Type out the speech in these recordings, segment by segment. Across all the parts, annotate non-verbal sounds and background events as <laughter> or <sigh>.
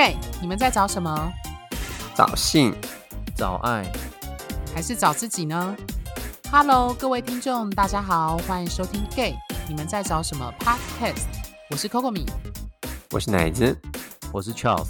gay，你们在找什么？找性，找爱，还是找自己呢？Hello，各位听众，大家好，欢迎收听 gay，你们在找什么 Podcast？我是 Coco 米，我是奶子，我是 Charles。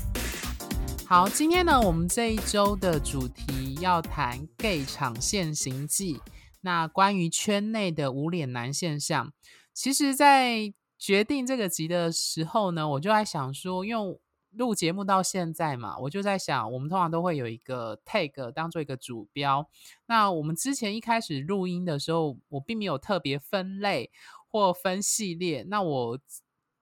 好，今天呢，我们这一周的主题要谈 gay 场现行记。那关于圈内的无脸男现象，其实，在决定这个集的时候呢，我就在想说，因为录节目到现在嘛，我就在想，我们通常都会有一个 tag 当做一个主标。那我们之前一开始录音的时候，我并没有特别分类或分系列。那我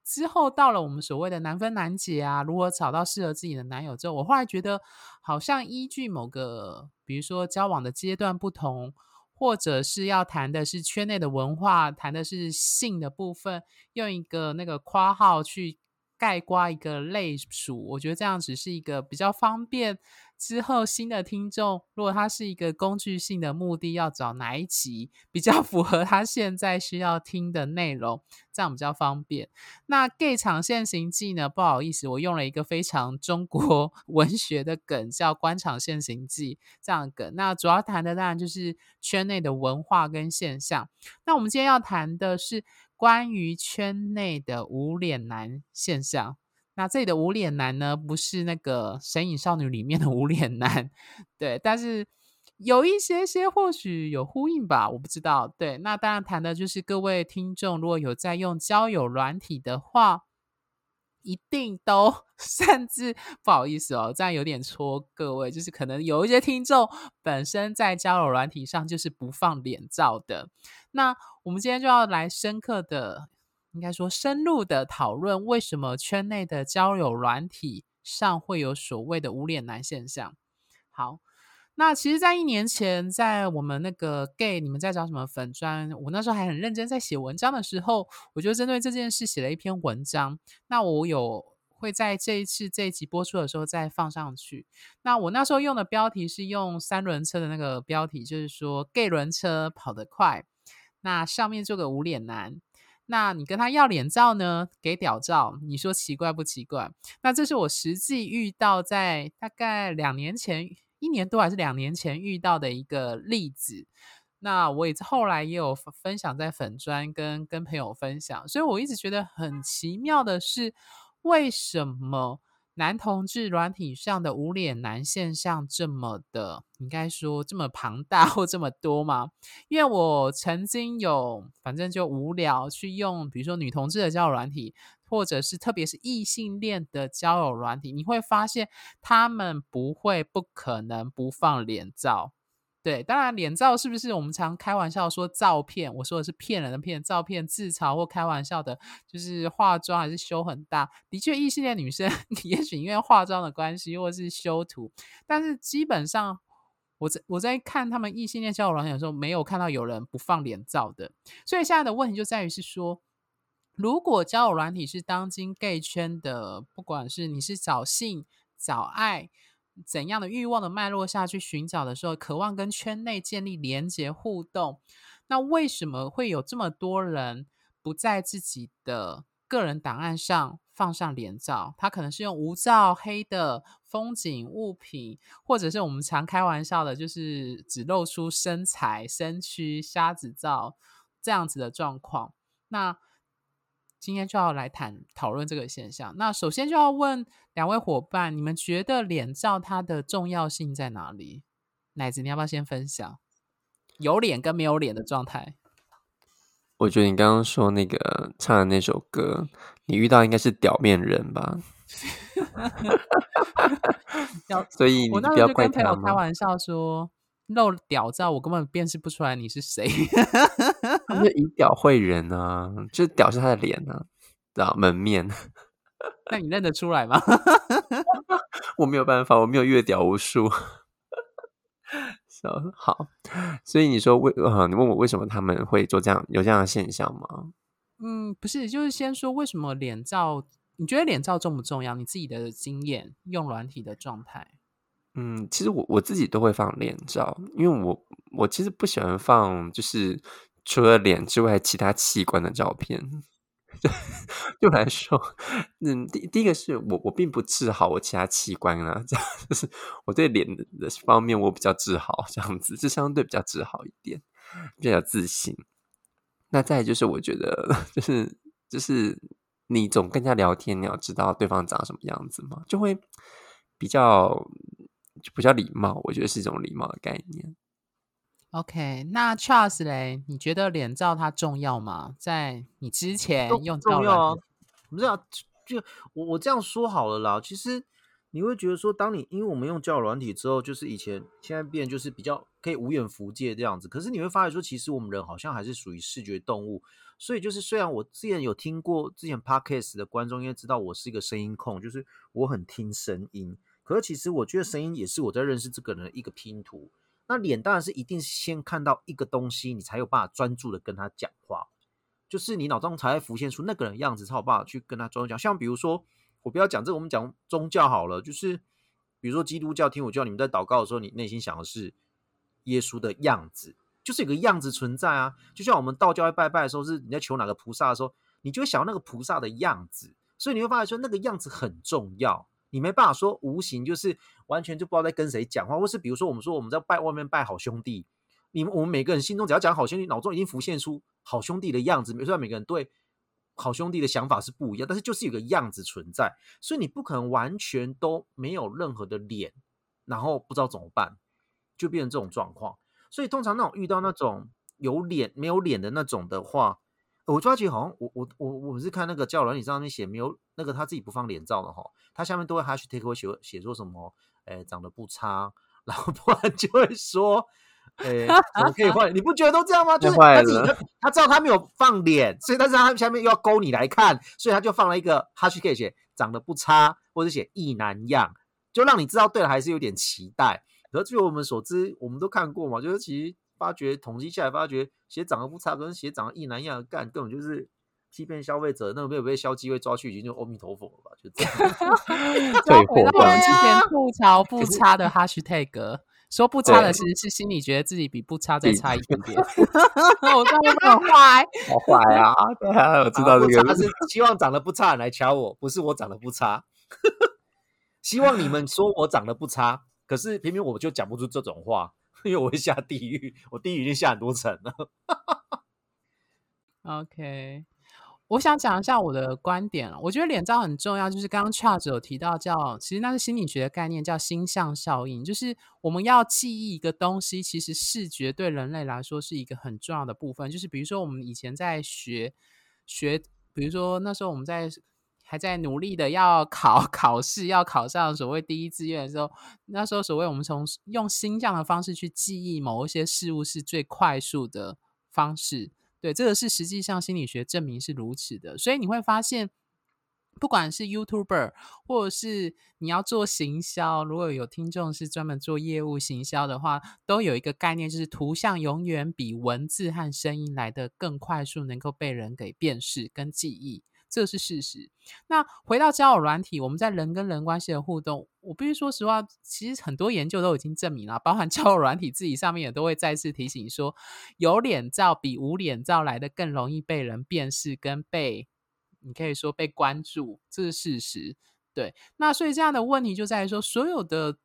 之后到了我们所谓的难分难解啊，如何找到适合自己的男友之后，我后来觉得好像依据某个，比如说交往的阶段不同。或者是要谈的是圈内的文化，谈的是性的部分，用一个那个括号去盖刮一个类属，我觉得这样子是一个比较方便。之后新的听众，如果他是一个工具性的目的，要找哪一集比较 <laughs> 符合他现在需要听的内容，这样比较方便。那 gay 场现行记呢？不好意思，我用了一个非常中国 <laughs> 文学的梗，叫官场现行记这样梗。那主要谈的当然就是圈内的文化跟现象。那我们今天要谈的是关于圈内的无脸男现象。那这里的无脸男呢，不是那个《神隐少女》里面的无脸男，对，但是有一些些或许有呼应吧，我不知道。对，那当然谈的就是各位听众，如果有在用交友软体的话，一定都 <laughs> 甚至不好意思哦，这样有点戳各位，就是可能有一些听众本身在交友软体上就是不放脸照的。那我们今天就要来深刻的。应该说，深入的讨论为什么圈内的交友软体上会有所谓的无脸男现象。好，那其实，在一年前，在我们那个 gay，你们在找什么粉砖？我那时候还很认真在写文章的时候，我就针对这件事写了一篇文章。那我有会在这一次这一集播出的时候再放上去。那我那时候用的标题是用三轮车的那个标题，就是说 gay 轮车跑得快，那上面做个无脸男。那你跟他要脸照呢？给屌照，你说奇怪不奇怪？那这是我实际遇到在大概两年前，一年多还是两年前遇到的一个例子。那我也后来也有分享在粉砖跟跟朋友分享，所以我一直觉得很奇妙的是，为什么？男同志软体上的无脸男现象这么的，应该说这么庞大或这么多吗？因为我曾经有，反正就无聊去用，比如说女同志的交友软体，或者是特别是异性恋的交友软体，你会发现他们不会、不可能不放脸照。对，当然脸照是不是我们常开玩笑说照片？我说的是骗人的骗，照片自嘲或开玩笑的，就是化妆还是修很大。的确，异性恋女生 <laughs> 也许因为化妆的关系，或是修图，但是基本上我在我在看他们异性恋交友软件的时候，没有看到有人不放脸照的。所以现在的问题就在于是说，如果交友软体是当今 gay 圈的，不管是你是找性找爱。怎样的欲望的脉络下去寻找的时候，渴望跟圈内建立连接互动，那为什么会有这么多人不在自己的个人档案上放上脸照？他可能是用无照黑的风景物品，或者是我们常开玩笑的，就是只露出身材、身躯、瞎子照这样子的状况。那今天就要来谈讨论这个现象。那首先就要问两位伙伴，你们觉得脸照它的重要性在哪里？奶子，你要不要先分享有脸跟没有脸的状态？我觉得你刚刚说那个唱的那首歌，你遇到应该是屌面人吧？<laughs> 所以你不要怪他开玩笑说。露屌照，我根本辨识不出来你是谁。他是以屌 <laughs> 会人啊，就是屌是他的脸啊，知道门面。<laughs> 那你认得出来吗？<laughs> 我没有办法，我没有越屌无数。好，所以你说为呃，你问我为什么他们会做这样有这样的现象吗？嗯，不是，就是先说为什么脸照？你觉得脸照重不重要？你自己的经验，用软体的状态。嗯，其实我我自己都会放脸照，因为我我其实不喜欢放就是除了脸之外其他器官的照片。<laughs> 对我来说，嗯，第第一个是我我并不治好我其他器官啊，这样就是我对脸的方面我比较治好，这样子是相对比较治好一点，比较自信。那再就是我觉得就是就是你总跟人家聊天，你要知道对方长什么样子嘛，就会比较就比较礼貌，我觉得是一种礼貌的概念。OK，那 Charles 嘞，你觉得脸照它重要吗？在你之前用重要啊，不是啊？就我我这样说好了啦。其实你会觉得说，当你因为我们用交友软体之后，就是以前现在变就是比较可以无远弗届这样子。可是你会发现说，其实我们人好像还是属于视觉动物。所以就是虽然我之前有听过之前 podcast 的观众应该知道我是一个声音控，就是我很听声音。可是其实我觉得声音也是我在认识这个人的一个拼图。那脸当然是一定先看到一个东西，你才有办法专注的跟他讲话。就是你脑中才会浮现出那个人的样子，才有办法去跟他专注讲。像比如说，我不要讲这个，我们讲宗教好了，就是比如说基督教、天主教，你们在祷告的时候，你内心想的是耶稣的样子，就是有个样子存在啊。就像我们道教拜拜的时候，是你在求哪个菩萨的时候，你就会想到那个菩萨的样子，所以你会发现说那个样子很重要。你没办法说无形，就是完全就不知道在跟谁讲话，或是比如说我们说我们在拜外面拜好兄弟，你们我们每个人心中只要讲好兄弟，脑中已经浮现出好兄弟的样子。虽然每个人对好兄弟的想法是不一样，但是就是有个样子存在，所以你不可能完全都没有任何的脸，然后不知道怎么办，就变成这种状况。所以通常那种遇到那种有脸没有脸的那种的话，我抓起好像我我我我是看那个教软体上面写没有那个他自己不放脸照的哈，他下面都会 hashtag 会写写说什么，诶长得不差，<laughs> 然后不然就会说，诶怎么可以换？你不觉得都这样吗？就是他自己了他知道他没有放脸，所以但是他下面又要勾你来看，所以他就放了一个 hashtag 写长得不差，或者写一男样，就让你知道对了还是有点期待。可是据我们所知，我们都看过嘛，就是其实发觉统计下来，发觉鞋长得不差跟鞋长得一男一样的干，根本就是欺骗消费者。那个没有被消基会抓去，已经就阿弥陀佛了吧？就这样。退我们之前吐槽不差的 hashtag，说不差的其实是心里觉得自己比不差再差一点点。<laughs> 我这样会不会很坏？好坏啊！对啊，我知道这个他是希望长得不差的人来瞧我，不是我长得不差。<laughs> 希望你们说我长得不差，可是偏偏我就讲不出这种话，因为我会下地狱，我地狱已经下很多层了。OK，我想讲一下我的观点了。我觉得脸照很重要，就是刚刚 Charles 有提到叫，其实那是心理学的概念，叫星象效应。就是我们要记忆一个东西，其实视觉对人类来说是一个很重要的部分。就是比如说我们以前在学学，比如说那时候我们在还在努力的要考 <laughs> 考试，要考上所谓第一志愿的时候，那时候所谓我们从用星象的方式去记忆某一些事物是最快速的方式。对，这个是实际上心理学证明是如此的，所以你会发现，不管是 YouTuber 或者是你要做行销，如果有听众是专门做业务行销的话，都有一个概念，就是图像永远比文字和声音来的更快速，能够被人给辨识跟记忆。这是事实。那回到交友软体，我们在人跟人关系的互动，我必须说实话，其实很多研究都已经证明了，包含交友软体自己上面也都会再次提醒说，有脸照比无脸照来的更容易被人辨识跟被，你可以说被关注，这是事实。对，那所以这样的问题就在于说，所有的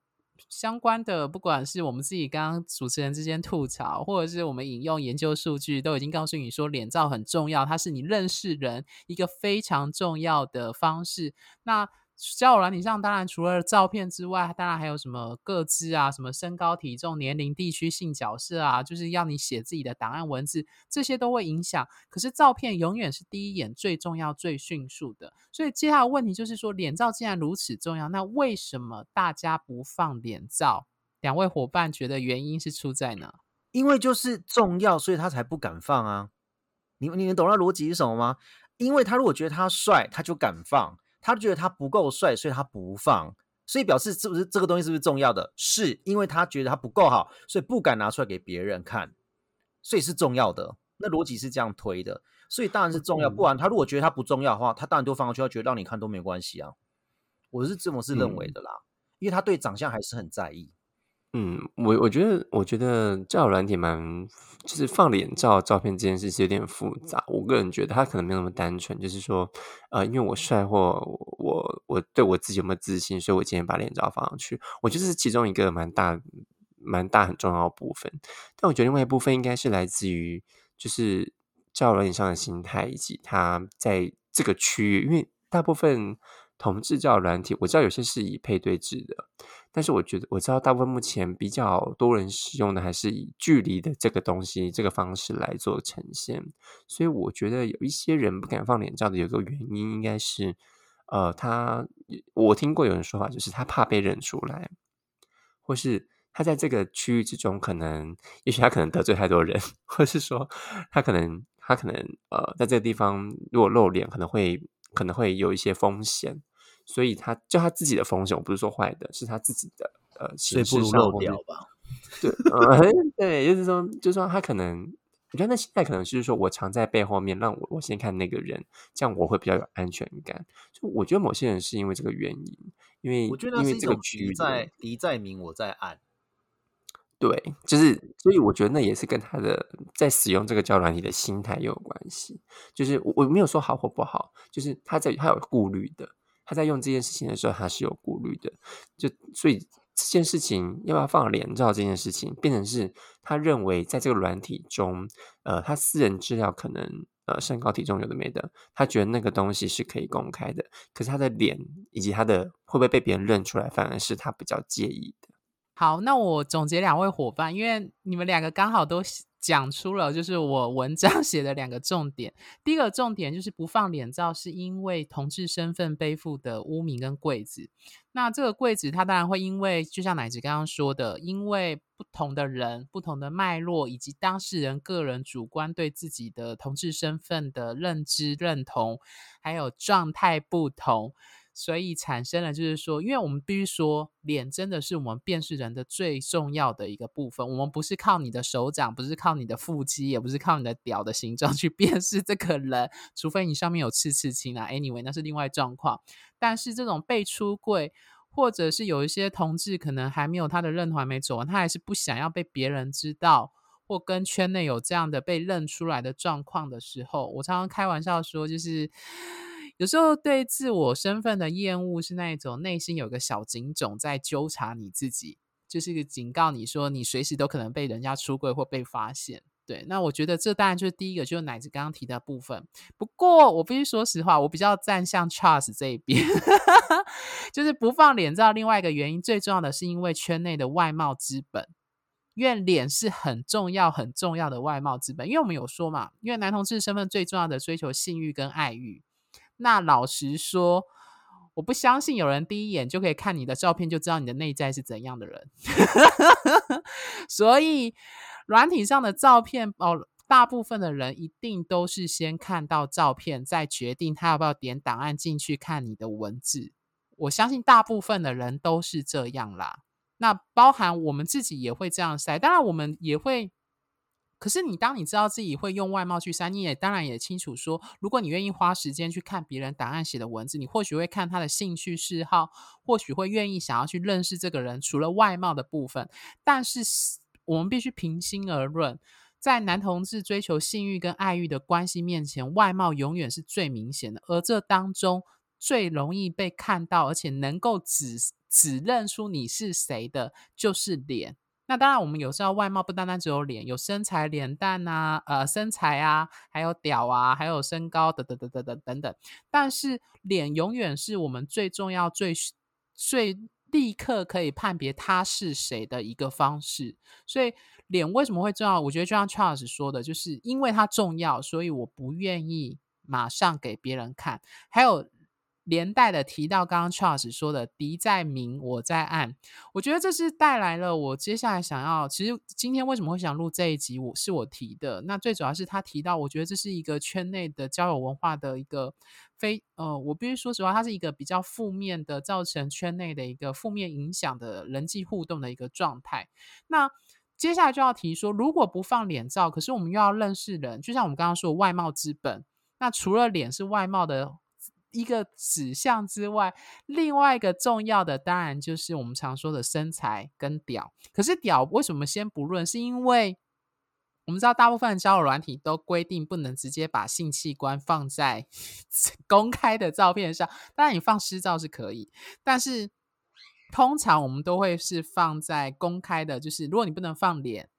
相关的，不管是我们自己刚刚主持人之间吐槽，或者是我们引用研究数据，都已经告诉你说，脸照很重要，它是你认识人一个非常重要的方式。那交友软体上，当然除了照片之外，当然还有什么个资啊，什么身高、体重、年龄、地区、性角色啊，就是要你写自己的档案文字，这些都会影响。可是照片永远是第一眼最重要、最迅速的。所以接下来问题就是说，脸照既然如此重要，那为什么大家不放脸照？两位伙伴觉得原因是出在哪？因为就是重要，所以他才不敢放啊。你你们懂那逻辑是什么吗？因为他如果觉得他帅，他就敢放；他觉得他不够帅，所以他不放。所以表示是不是这个东西是不是重要的？是因为他觉得他不够好，所以不敢拿出来给别人看，所以是重要的。那逻辑是这样推的，所以当然是重要。不然他如果觉得他不重要的话，他当然都放上去，他觉得让你看都没关系啊。我是这么是认为的啦，因为他对长相还是很在意。嗯，我我觉得，我觉得交友软体蛮，就是放脸照照片这件事是有点复杂。我个人觉得他可能没有那么单纯，就是说，呃，因为我帅或我我对我自己有没有自信，所以我今天把脸照放上去。我觉得是其中一个蛮大、蛮大很重要的部分。但我觉得另外一部分应该是来自于，就是交友软体上的心态，以及他在这个区域，因为大部分。同志教软体，我知道有些是以配对制的，但是我觉得我知道大部分目前比较多人使用的还是以距离的这个东西这个方式来做呈现，所以我觉得有一些人不敢放脸照的有个原因，应该是呃，他我听过有人说法，就是他怕被认出来，或是他在这个区域之中，可能也许他可能得罪太多人，<laughs> 或是说他可能他可能呃，在这个地方如果露脸，可能会可能会有一些风险。所以他就他自己的风险，我不是说坏的，是他自己的呃，所以不如漏掉吧。对，呃，<laughs> 对，就是说，就是说，他可能，我觉得那心态可能就是说，我藏在背后面，让我我先看那个人，这样我会比较有安全感。就我觉得某些人是因为这个原因，因为我觉得因为这个局在敌在明，我在暗。对，就是所以我觉得那也是跟他的在使用这个胶软体的心态有关系。就是我我没有说好或不好，就是他在他有顾虑的。他在用这件事情的时候，他是有顾虑的，就所以这件事情要不要放脸照这件事情，变成是他认为在这个软体中，呃，他私人资料可能呃身高体重有的没的，他觉得那个东西是可以公开的，可是他的脸以及他的会不会被别人认出来，反而是他比较介意的。好，那我总结两位伙伴，因为你们两个刚好都。讲出了就是我文章 <laughs> 写的两个重点。第一个重点就是不放脸照，是因为同志身份背负的污名跟柜子。那这个柜子，它当然会因为，就像奶子刚刚说的，因为不同的人、不同的脉络，以及当事人个人主观对自己的同志身份的认知、认同，还有状态不同。所以产生了，就是说，因为我们必须说，脸真的是我们辨识人的最重要的一个部分。我们不是靠你的手掌，不是靠你的腹肌，也不是靠你的屌的形状去辨识这个人，除非你上面有刺刺青啊。Anyway，那是另外状况。但是这种被出柜，或者是有一些同志可能还没有他的认同还没走完，他还是不想要被别人知道，或跟圈内有这样的被认出来的状况的时候，我常常开玩笑说，就是。有时候对自我身份的厌恶是那一种内心有个小警种在纠察你自己，就是警告你说你随时都可能被人家出柜或被发现。对，那我觉得这当然就是第一个，就是奶子刚刚提的部分。不过我必须说实话，我比较站向 Charles 这一边，<laughs> 就是不放脸照。另外一个原因，最重要的是因为圈内的外貌资本，因为脸是很重要、很重要的外貌资本。因为我们有说嘛，因为男同志身份最重要的追求性欲跟爱欲。那老实说，我不相信有人第一眼就可以看你的照片就知道你的内在是怎样的人。<laughs> 所以，软体上的照片哦，大部分的人一定都是先看到照片，再决定他要不要点档案进去看你的文字。我相信大部分的人都是这样啦。那包含我们自己也会这样筛，当然我们也会。可是你当你知道自己会用外貌去筛，你也当然也清楚说，如果你愿意花时间去看别人档案写的文字，你或许会看他的兴趣嗜好，或许会愿意想要去认识这个人。除了外貌的部分，但是我们必须平心而论，在男同志追求性欲跟爱欲的关系面前，外貌永远是最明显的，而这当中最容易被看到，而且能够指指认出你是谁的，就是脸。那当然，我们有时候外貌不单单只有脸，有身材、脸蛋啊，呃，身材啊，还有屌啊，还有身高，等等等等等等等。但是脸永远是我们最重要、最最立刻可以判别他是谁的一个方式。所以脸为什么会重要？我觉得就像 Charles 说的，就是因为它重要，所以我不愿意马上给别人看。还有。连带的提到刚刚 Charles 说的“敌在明，我在暗”，我觉得这是带来了我接下来想要。其实今天为什么会想录这一集，我是我提的。那最主要是他提到，我觉得这是一个圈内的交友文化的一个非呃，我必须说实话，它是一个比较负面的，造成圈内的一个负面影响的人际互动的一个状态。那接下来就要提说，如果不放脸照，可是我们又要认识人，就像我们刚刚说外貌资本，那除了脸是外貌的。一个指向之外，另外一个重要的当然就是我们常说的身材跟屌。可是屌为什么先不论？是因为我们知道大部分的交友软体都规定不能直接把性器官放在 <laughs> 公开的照片上，当然你放私照是可以，但是通常我们都会是放在公开的，就是如果你不能放脸。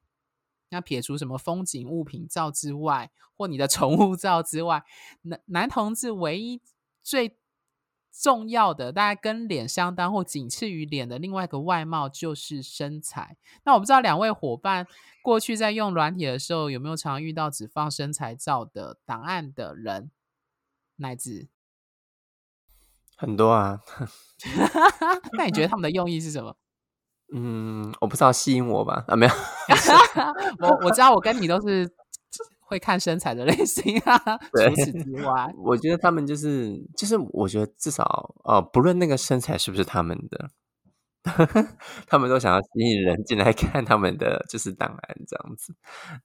那撇除什么风景物品照之外，或你的宠物照之外，男男同志唯一最重要的，大概跟脸相当或仅次于脸的另外一个外貌就是身材。那我不知道两位伙伴过去在用软体的时候，有没有常遇到只放身材照的档案的人？乃至很多啊。<laughs> 那你觉得他们的用意是什么？嗯，我不知道吸引我吧？啊，没有，<laughs> 我我知道我跟你都是会看身材的 <laughs> 类型啊。除此之外，我觉得他们就是就是，我觉得至少哦，不论那个身材是不是他们的，<laughs> 他们都想要吸引人进来看他们的就是档案这样子。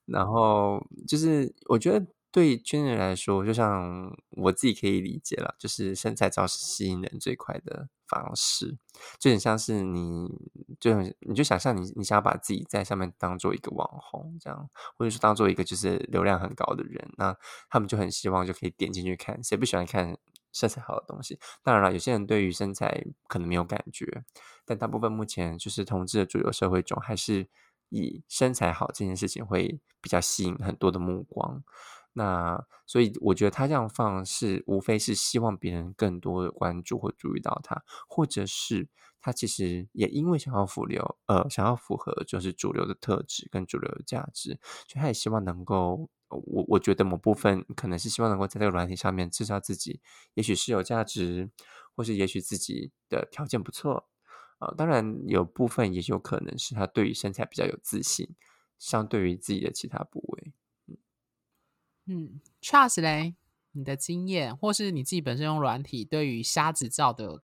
然后就是我觉得。对圈内人来说，就像我自己可以理解了，就是身材照是吸引人最快的方式，就很像是你，就很你就想象你，你想要把自己在上面当做一个网红这样，或者说当做一个就是流量很高的人，那他们就很希望就可以点进去看，谁不喜欢看身材好的东西？当然了，有些人对于身材可能没有感觉，但大部分目前就是同志的主流社会中，还是以身材好这件事情会比较吸引很多的目光。那所以我觉得他这样放是无非是希望别人更多的关注或注意到他，或者是他其实也因为想要符流呃想要符合就是主流的特质跟主流的价值，所以他也希望能够我我觉得某部分可能是希望能够在这个软体上面制造自己，也许是有价值，或是也许自己的条件不错啊，当然有部分也有可能是他对于身材比较有自信，相对于自己的其他部位。嗯，Charles 嘞，你的经验或是你自己本身用软体对于瞎子照的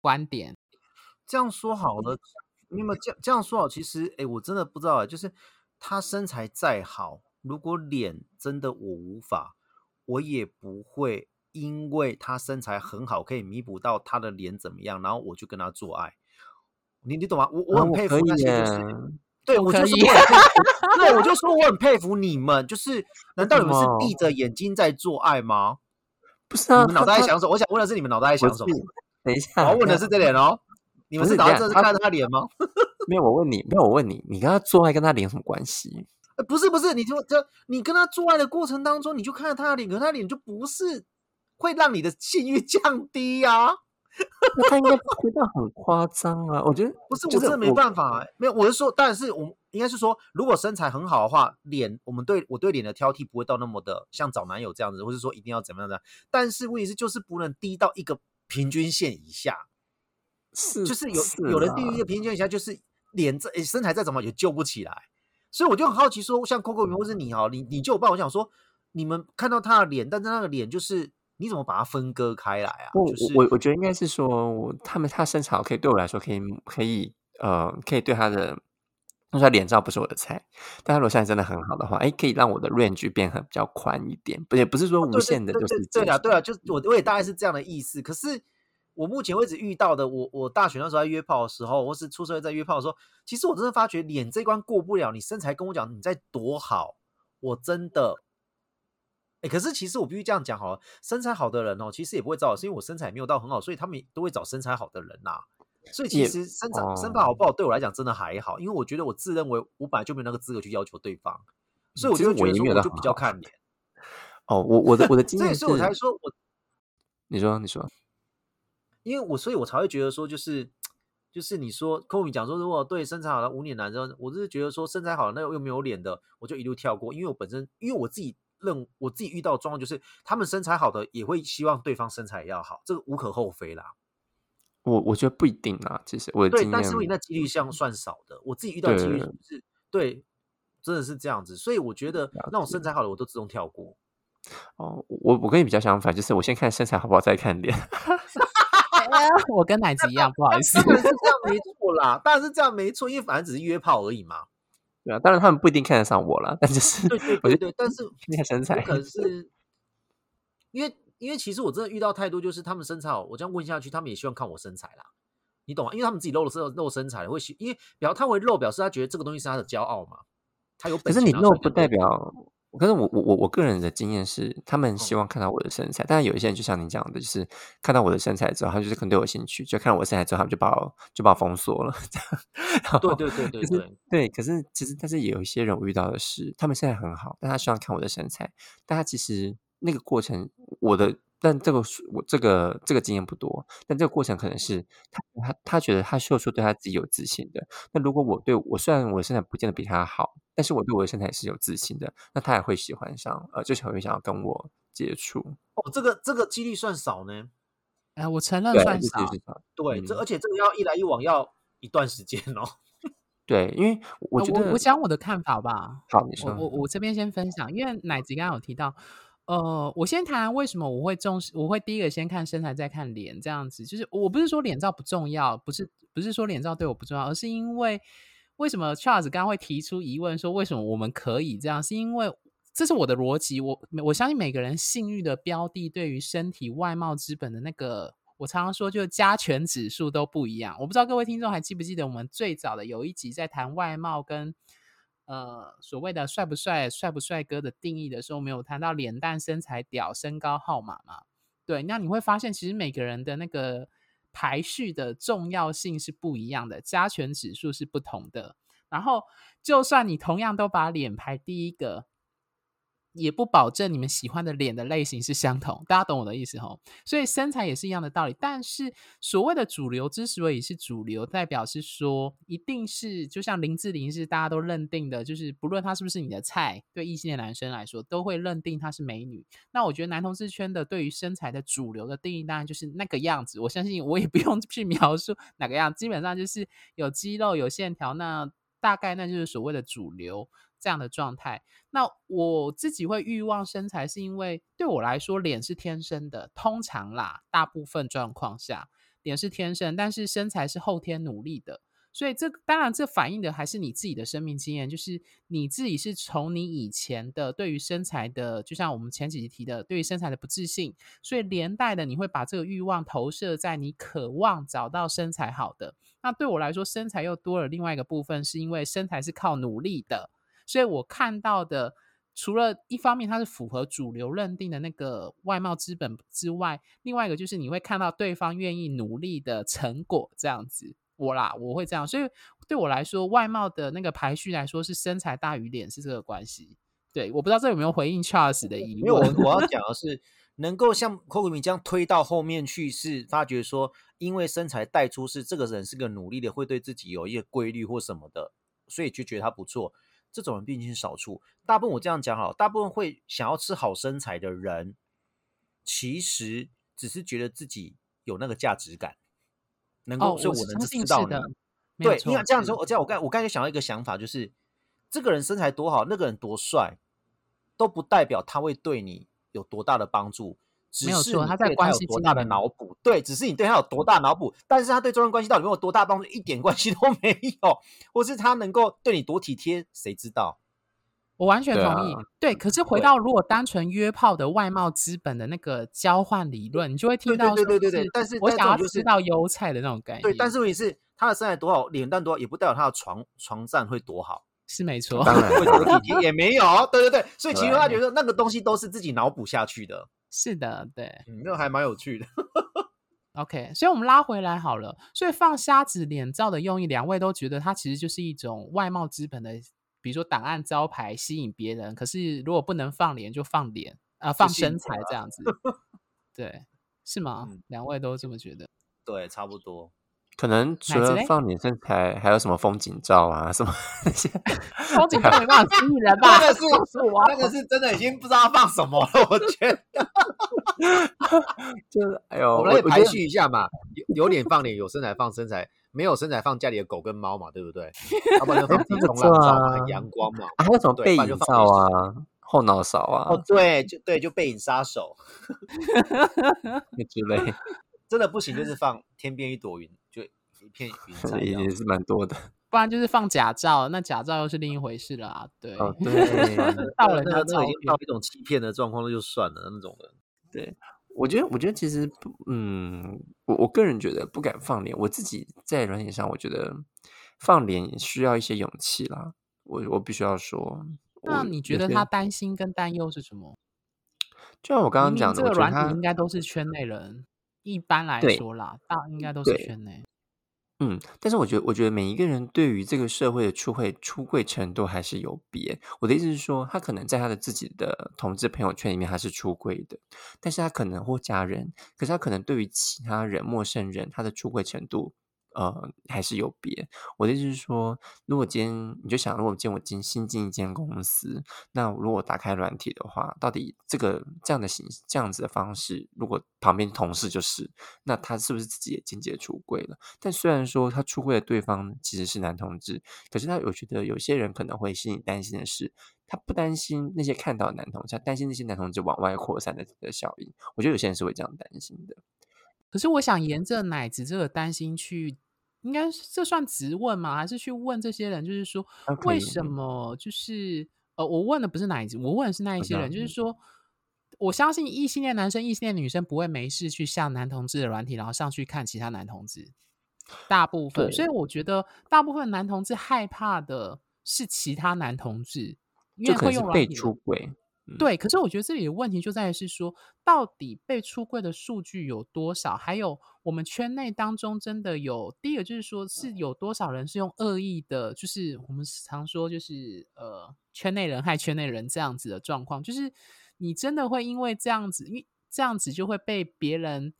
观点，这样说好了，你有没有这样这样说好？其实，哎，我真的不知道，就是他身材再好，如果脸真的我无法，我也不会因为他身材很好，可以弥补到他的脸怎么样，然后我就跟他做爱。你你懂吗？我我很佩服那些就是。对，我就说，<laughs> 对，我就说我很佩服你们，就是 <laughs> 难道你们是闭着眼睛在做爱吗？不是啊，你们脑袋在想什么？我想问的是你们脑袋在想什么？等一下，我要问的是这点哦。<laughs> 你们是打算是看着他脸吗？没有，我问你，没有，我问你，你跟他做爱跟他脸什么关系？不是，不是，你就这，你跟他做爱的过程当中，你就看着他的脸，可他脸就不是会让你的性欲降低呀。他应该不会到很夸张啊，我觉得不是，我真的没办法。没有，我是说，但是我应该是说，如果身材很好的话，脸我们对我对脸的挑剔不会到那么的像找男友这样子，或是说一定要怎么样的。但是问题是，就是不能低到一个平均线以下，是，就是有有人低于一个平均线以下，就是脸这身材再怎么也救不起来。所以我就很好奇，说像 Coco 云或是你哈，你你就有办法，我想说，你们看到他的脸，但是那个脸就是。你怎么把它分割开来啊？我我我觉得应该是说，他们他身材可以对我来说可以可以呃可以对他的，他说脸照不是我的菜，但他如果现在真的很好的话，哎，可以让我的 range 变很比较宽一点，不也不是说无限的，就是对啊对啊，就我我也大概是这样的意思。可是我目前为止遇到的，我我大学那时候在约炮的时候，或是出社会在约炮的时候，其实我真的发觉脸这关过不了。你身材跟我讲你在多好，我真的。哎，可是其实我必须这样讲好了，身材好的人哦，其实也不会找我，是因为我身材没有到很好，所以他们都会找身材好的人呐。所以其实身材身材好不好对我来讲真的还好，因为我觉得我自认为我本来就没有那个资格去要求对方，所以我就觉得说我就比较看脸。<laughs> 哦，我我的我的经验，所以我才说我，你说你说，因为我所以我才会觉得说，就是就是你说寇米讲说，如果对身材好的无脸男生，我就是觉得说身材好那又没有脸的，我就一路跳过，因为我本身因为我自己。认我自己遇到的状况就是，他们身材好的也会希望对方身材要好，这个无可厚非啦。我我觉得不一定啊，其实我对，但是你那几率像算少的，我自己遇到几率是对，真的是这样子，所以我觉得那种身材好的我都自动跳过。哦，我我跟你比较相反，就是我先看身材好不好，再看脸。<laughs> 我跟奶子一样，不好意思，是这样没错啦，当然是这样没错，因为反正只是约炮而已嘛。对啊，当然他们不一定看得上我了，但就是 <laughs> 对对对对，但是 <laughs> 那个身材可是因为因为其实我真的遇到太多，就是他们身材好，我这样问下去，他们也希望看我身材啦，你懂吗？因为他们自己露了身露身材，会喜，因为表他会露，表示他觉得这个东西是他的骄傲嘛，他有本事可是你露不代表，可是我我我我个人的经验是，他们希望看到我的身材，但是有一些人就像你讲的，就是看到我的身材之后，他就是可能对我有兴趣，就看到我的身材之后，他们就把我就把我封锁了。<laughs> 对对对对对，对，可是其实但是也有一些人我遇到的是，他们身材很好，但他希望看我的身材，但他其实那个过程，我的。但这个是我这个这个经验不多，但这个过程可能是他他他觉得他秀出对他自己有自信的。那如果我对我虽然我的身材不见得比他好，但是我对我的身材是有自信的，那他也会喜欢上，呃，就是会想要跟我接触。哦，这个这个几率算少呢。哎，我承认，算少对，这嗯而且这个要一来一往要一段时间哦。<laughs> 对，因为我觉得呃我我讲我的看法吧。好，你我说我我这边先分享，因为奶子刚刚有提到，呃，我先谈为什么我会重视，我会第一个先看身材，再看脸，这样子。就是我不是说脸照不重要，不是不是说脸照对我不重要，而是因为为什么 Charles 刚刚会提出疑问，说为什么我们可以这样，是因为这是我的逻辑，我我相信每个人性欲的标的对于身体外貌之本的那个。我常常说，就是加权指数都不一样。我不知道各位听众还记不记得我们最早的有一集在谈外貌跟呃所谓的帅不帅、帅不帅哥的定义的时候，没有谈到脸蛋、身材、屌、身高、号码嘛？对，那你会发现，其实每个人的那个排序的重要性是不一样的，加权指数是不同的。然后，就算你同样都把脸排第一个，也不保证你们喜欢的脸的类型是相同，大家懂我的意思吼？所以身材也是一样的道理。但是所谓的主流之所以是主流，代表是说一定是就像林志玲是大家都认定的，就是不论她是不是你的菜，对异性的男生来说都会认定她是美女。那我觉得男同志圈的对于身材的主流的定义，当然就是那个样子。我相信我也不用 <laughs> 去描述哪个样，基本上就是有肌肉、有线条，那大概那就是所谓的主流。这样的状态，那我自己会欲望身材，是因为对我来说，脸是天生的，通常啦，大部分状况下，脸是天生，但是身材是后天努力的。所以这当然，这反映的还是你自己的生命经验，就是你自己是从你以前的对于身材的，就像我们前几集提的，对于身材的不自信，所以连带的你会把这个欲望投射在你渴望找到身材好的。那对我来说，身材又多了另外一个部分，是因为身材是靠努力的。所以我看到的，除了一方面它是符合主流认定的那个外貌资本之外，另外一个就是你会看到对方愿意努力的成果，这样子。我啦，我会这样。所以对我来说，外貌的那个排序来说是身材大于脸是这个关系。对，我不知道这有没有回应 Charles 的疑因为我。我要 <laughs> 讲的是，能够像 Coco 米这样推到后面去，是发觉说，因为身材带出是这个人是个努力的，会对自己有一些规律或什么的，所以就觉得他不错。这种人毕竟是少数，大部分我这样讲好，大部分会想要吃好身材的人，其实只是觉得自己有那个价值感，能够，哦，所以我能知道的，对，你看这样说，我这样我。刚我刚才想到一个想法，就是这个人身材多好，那个人多帅，都不代表他会对你有多大的帮助，只没有是你错他在关系多大的脑补。对，只是你对他有多大脑补，但是他对这段关系到底有多大帮助，一点关系都 <laughs> 没有，或是他能够对你多体贴，谁知道？我完全同意。啊对，可是回到如果单纯约炮的外貌资本的那个交换理论，你就会听到对到，对对对对但是我想要但这种就是吃到优菜的那种感觉。对，但是问题是他的身材多好，脸蛋多好，也不代表他的床床站会多好。是没错，当然会多体贴也没有，对对对，所以其实他觉得那个东西都是自己脑补下去的，是的，对。嗯，那个还蛮有趣的。OK，所以我们拉回来好了。所以放瞎子脸照的用意，两位都觉得它其实就是一种外貌资本的，比如说档案招牌吸引别人。可是如果不能放脸，就放脸啊、放身材这样子。<laughs> 对，是吗？嗯两位都这么觉得？对，差不多。可能除了放脸身材，还有什么风景照啊，什么那些，<laughs> 风景照没办法吸引人 <laughs> 吧？那个是我啊那个是真的已经不知道放什么了，我觉得。<laughs> 就是哎呦，我们来排序一下嘛，有有脸放脸，有身材放身材，没有身材放家里的狗跟猫嘛，对不对？要不然就放冲浪照嘛，很阳光嘛。啊还有什么对背影照啊，后脑勺啊哦，对，就对，就背影杀手，那之类，真的不行，就是放天边一朵云，就一片云 <laughs> 彩这也也是蛮多的。<laughs> 不然就是放假照，那假照又是另一回事了啊。对，哦，对，<laughs> 盗那人家照个那个已经到一种欺骗的状况，那就算了那种人。对，我觉得，我觉得其实，嗯，我我个人觉得不敢放脸。我自己在软体上，我觉得放脸需要一些勇气啦。我我必须要说，那你觉得他担心跟担忧是什么？就像我刚刚讲的，这个软体应该都是圈内人，一般来说啦，大应该都是圈内。嗯，但是我觉得，我觉得每一个人对于这个社会的出会出柜程度还是有别。我的意思是说，他可能在他的自己的同志朋友圈里面他是出柜的，但是他可能或家人，可是他可能对于其他人、陌生人，他的出柜程度。呃，还是有别。我的意思是说，如果今天你就想，如果今天我进新进一间公司，那如果打开软体的话，到底这个这样的形这样子的方式，如果旁边同事就是，那他是不是自己也间接出柜了？但虽然说他出柜的对方其实是男同志，可是他有觉得有些人可能会心里担心的是，他不担心那些看到男同志，他担心那些男同志往外扩散的的效应。我觉得有些人是会这样担心的。可是我想沿着奶子这个担心去。应该这算直问吗？还是去问这些人？就是说，为什么？就是呃，我问的不是哪一我问的是那一些人。就是说，我相信异性恋男生、异性恋女生不会没事去下男同志的软体，然后上去看其他男同志。大部分，所以我觉得大部分男同志害怕的是其他男同志，因为会用被出轨。对，可是我觉得这里的问题就在于是说，到底被出柜的数据有多少？还有我们圈内当中真的有，第一个就是说是有多少人是用恶意的，就是我们常说就是呃圈内人害圈内人这样子的状况，就是你真的会因为这样子，因为这样子就会被别人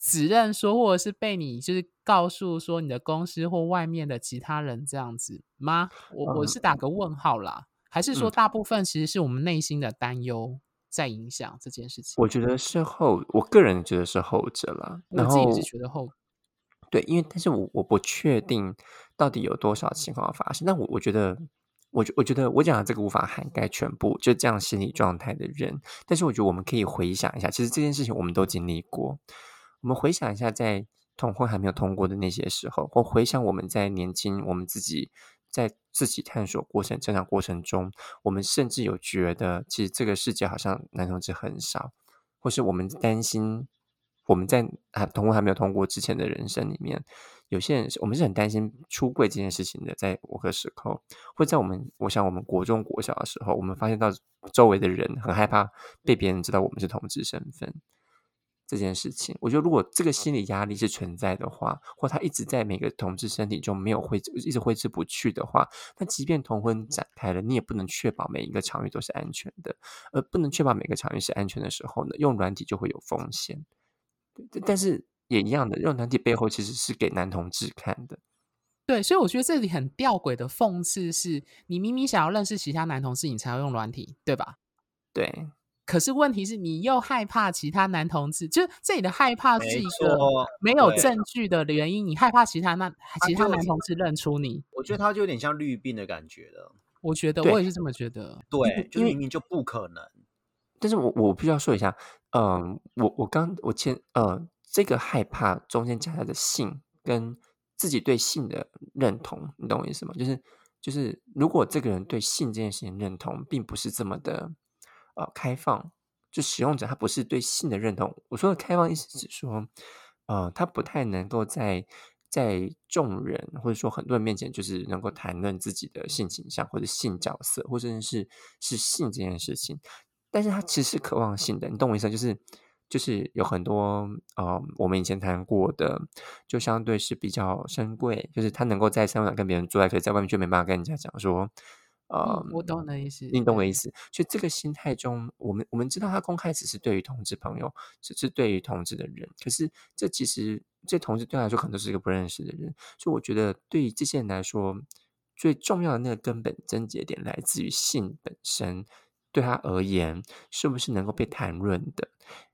指认说，或者是被你就是告诉说你的公司或外面的其他人这样子吗？我我是打个问号啦。还是说，大部分其实是我们内心的担忧在影响这件事情。我觉得是后，我个人觉得是后者了。我自己也是觉得后。对，因为但是我我不确定到底有多少情况发生。但我我觉得，我我觉得我讲的这个无法涵盖全部就这样心理状态的人。但是我觉得我们可以回想一下，其实这件事情我们都经历过。我们回想一下，在通婚还没有通过的那些时候，或回想我们在年轻，我们自己。在自己探索过程、成长过程中，我们甚至有觉得，其实这个世界好像男同志很少，或是我们担心我们在还通过还没有通过之前的人生里面，有些人我们是很担心出柜这件事情的。在某个时候，会在我们我想我们国中国小的时候，我们发现到周围的人很害怕被别人知道我们是同志身份。这件事情，我觉得如果这个心理压力是存在的话，或他一直在每个同志身体中没有挥一直挥之不去的话，那即便同婚展开了，你也不能确保每一个场域都是安全的。而不能确保每个场域是安全的时候呢，用软体就会有风险。但是也一样的，用软体背后其实是给男同志看的。对，所以我觉得这里很吊诡的讽刺是，你明明想要认识其他男同志，你才要用软体，对吧？对。可是问题是你又害怕其他男同志，就是这里的害怕是一个没有证据的原因。你害怕其他男其他男同志认出你，我觉得他就有点像绿病的感觉了。我觉得我也是这么觉得。对，就明明就不可能。但是我我必须要说一下，嗯，我我刚我前呃这个害怕中间夹杂的性跟自己对性的认同，你懂我意思吗？就是就是如果这个人对性这件事情认同，并不是这么的。呃，开放就使用者他不是对性的认同。我说的开放意思是说，呃，他不太能够在在众人或者说很多人面前，就是能够谈论自己的性倾向或者性角色，或者是是性这件事情。但是他其实渴望性的，你懂我意思？就是就是有很多呃，我们以前谈过的，就相对是比较珍贵，就是他能够在餐馆跟别人坐在，可以在外面就没办法跟人家讲说。呃，我懂你的意思，你懂我意思。所以这个心态中，我们我们知道他公开只是对于同志朋友，只是对于同志的人。可是这其实这同志对他来说，可能都是一个不认识的人。所以我觉得，对于这些人来说，最重要的那个根本症结点来自于性本身。对他而言，是不是能够被谈论的，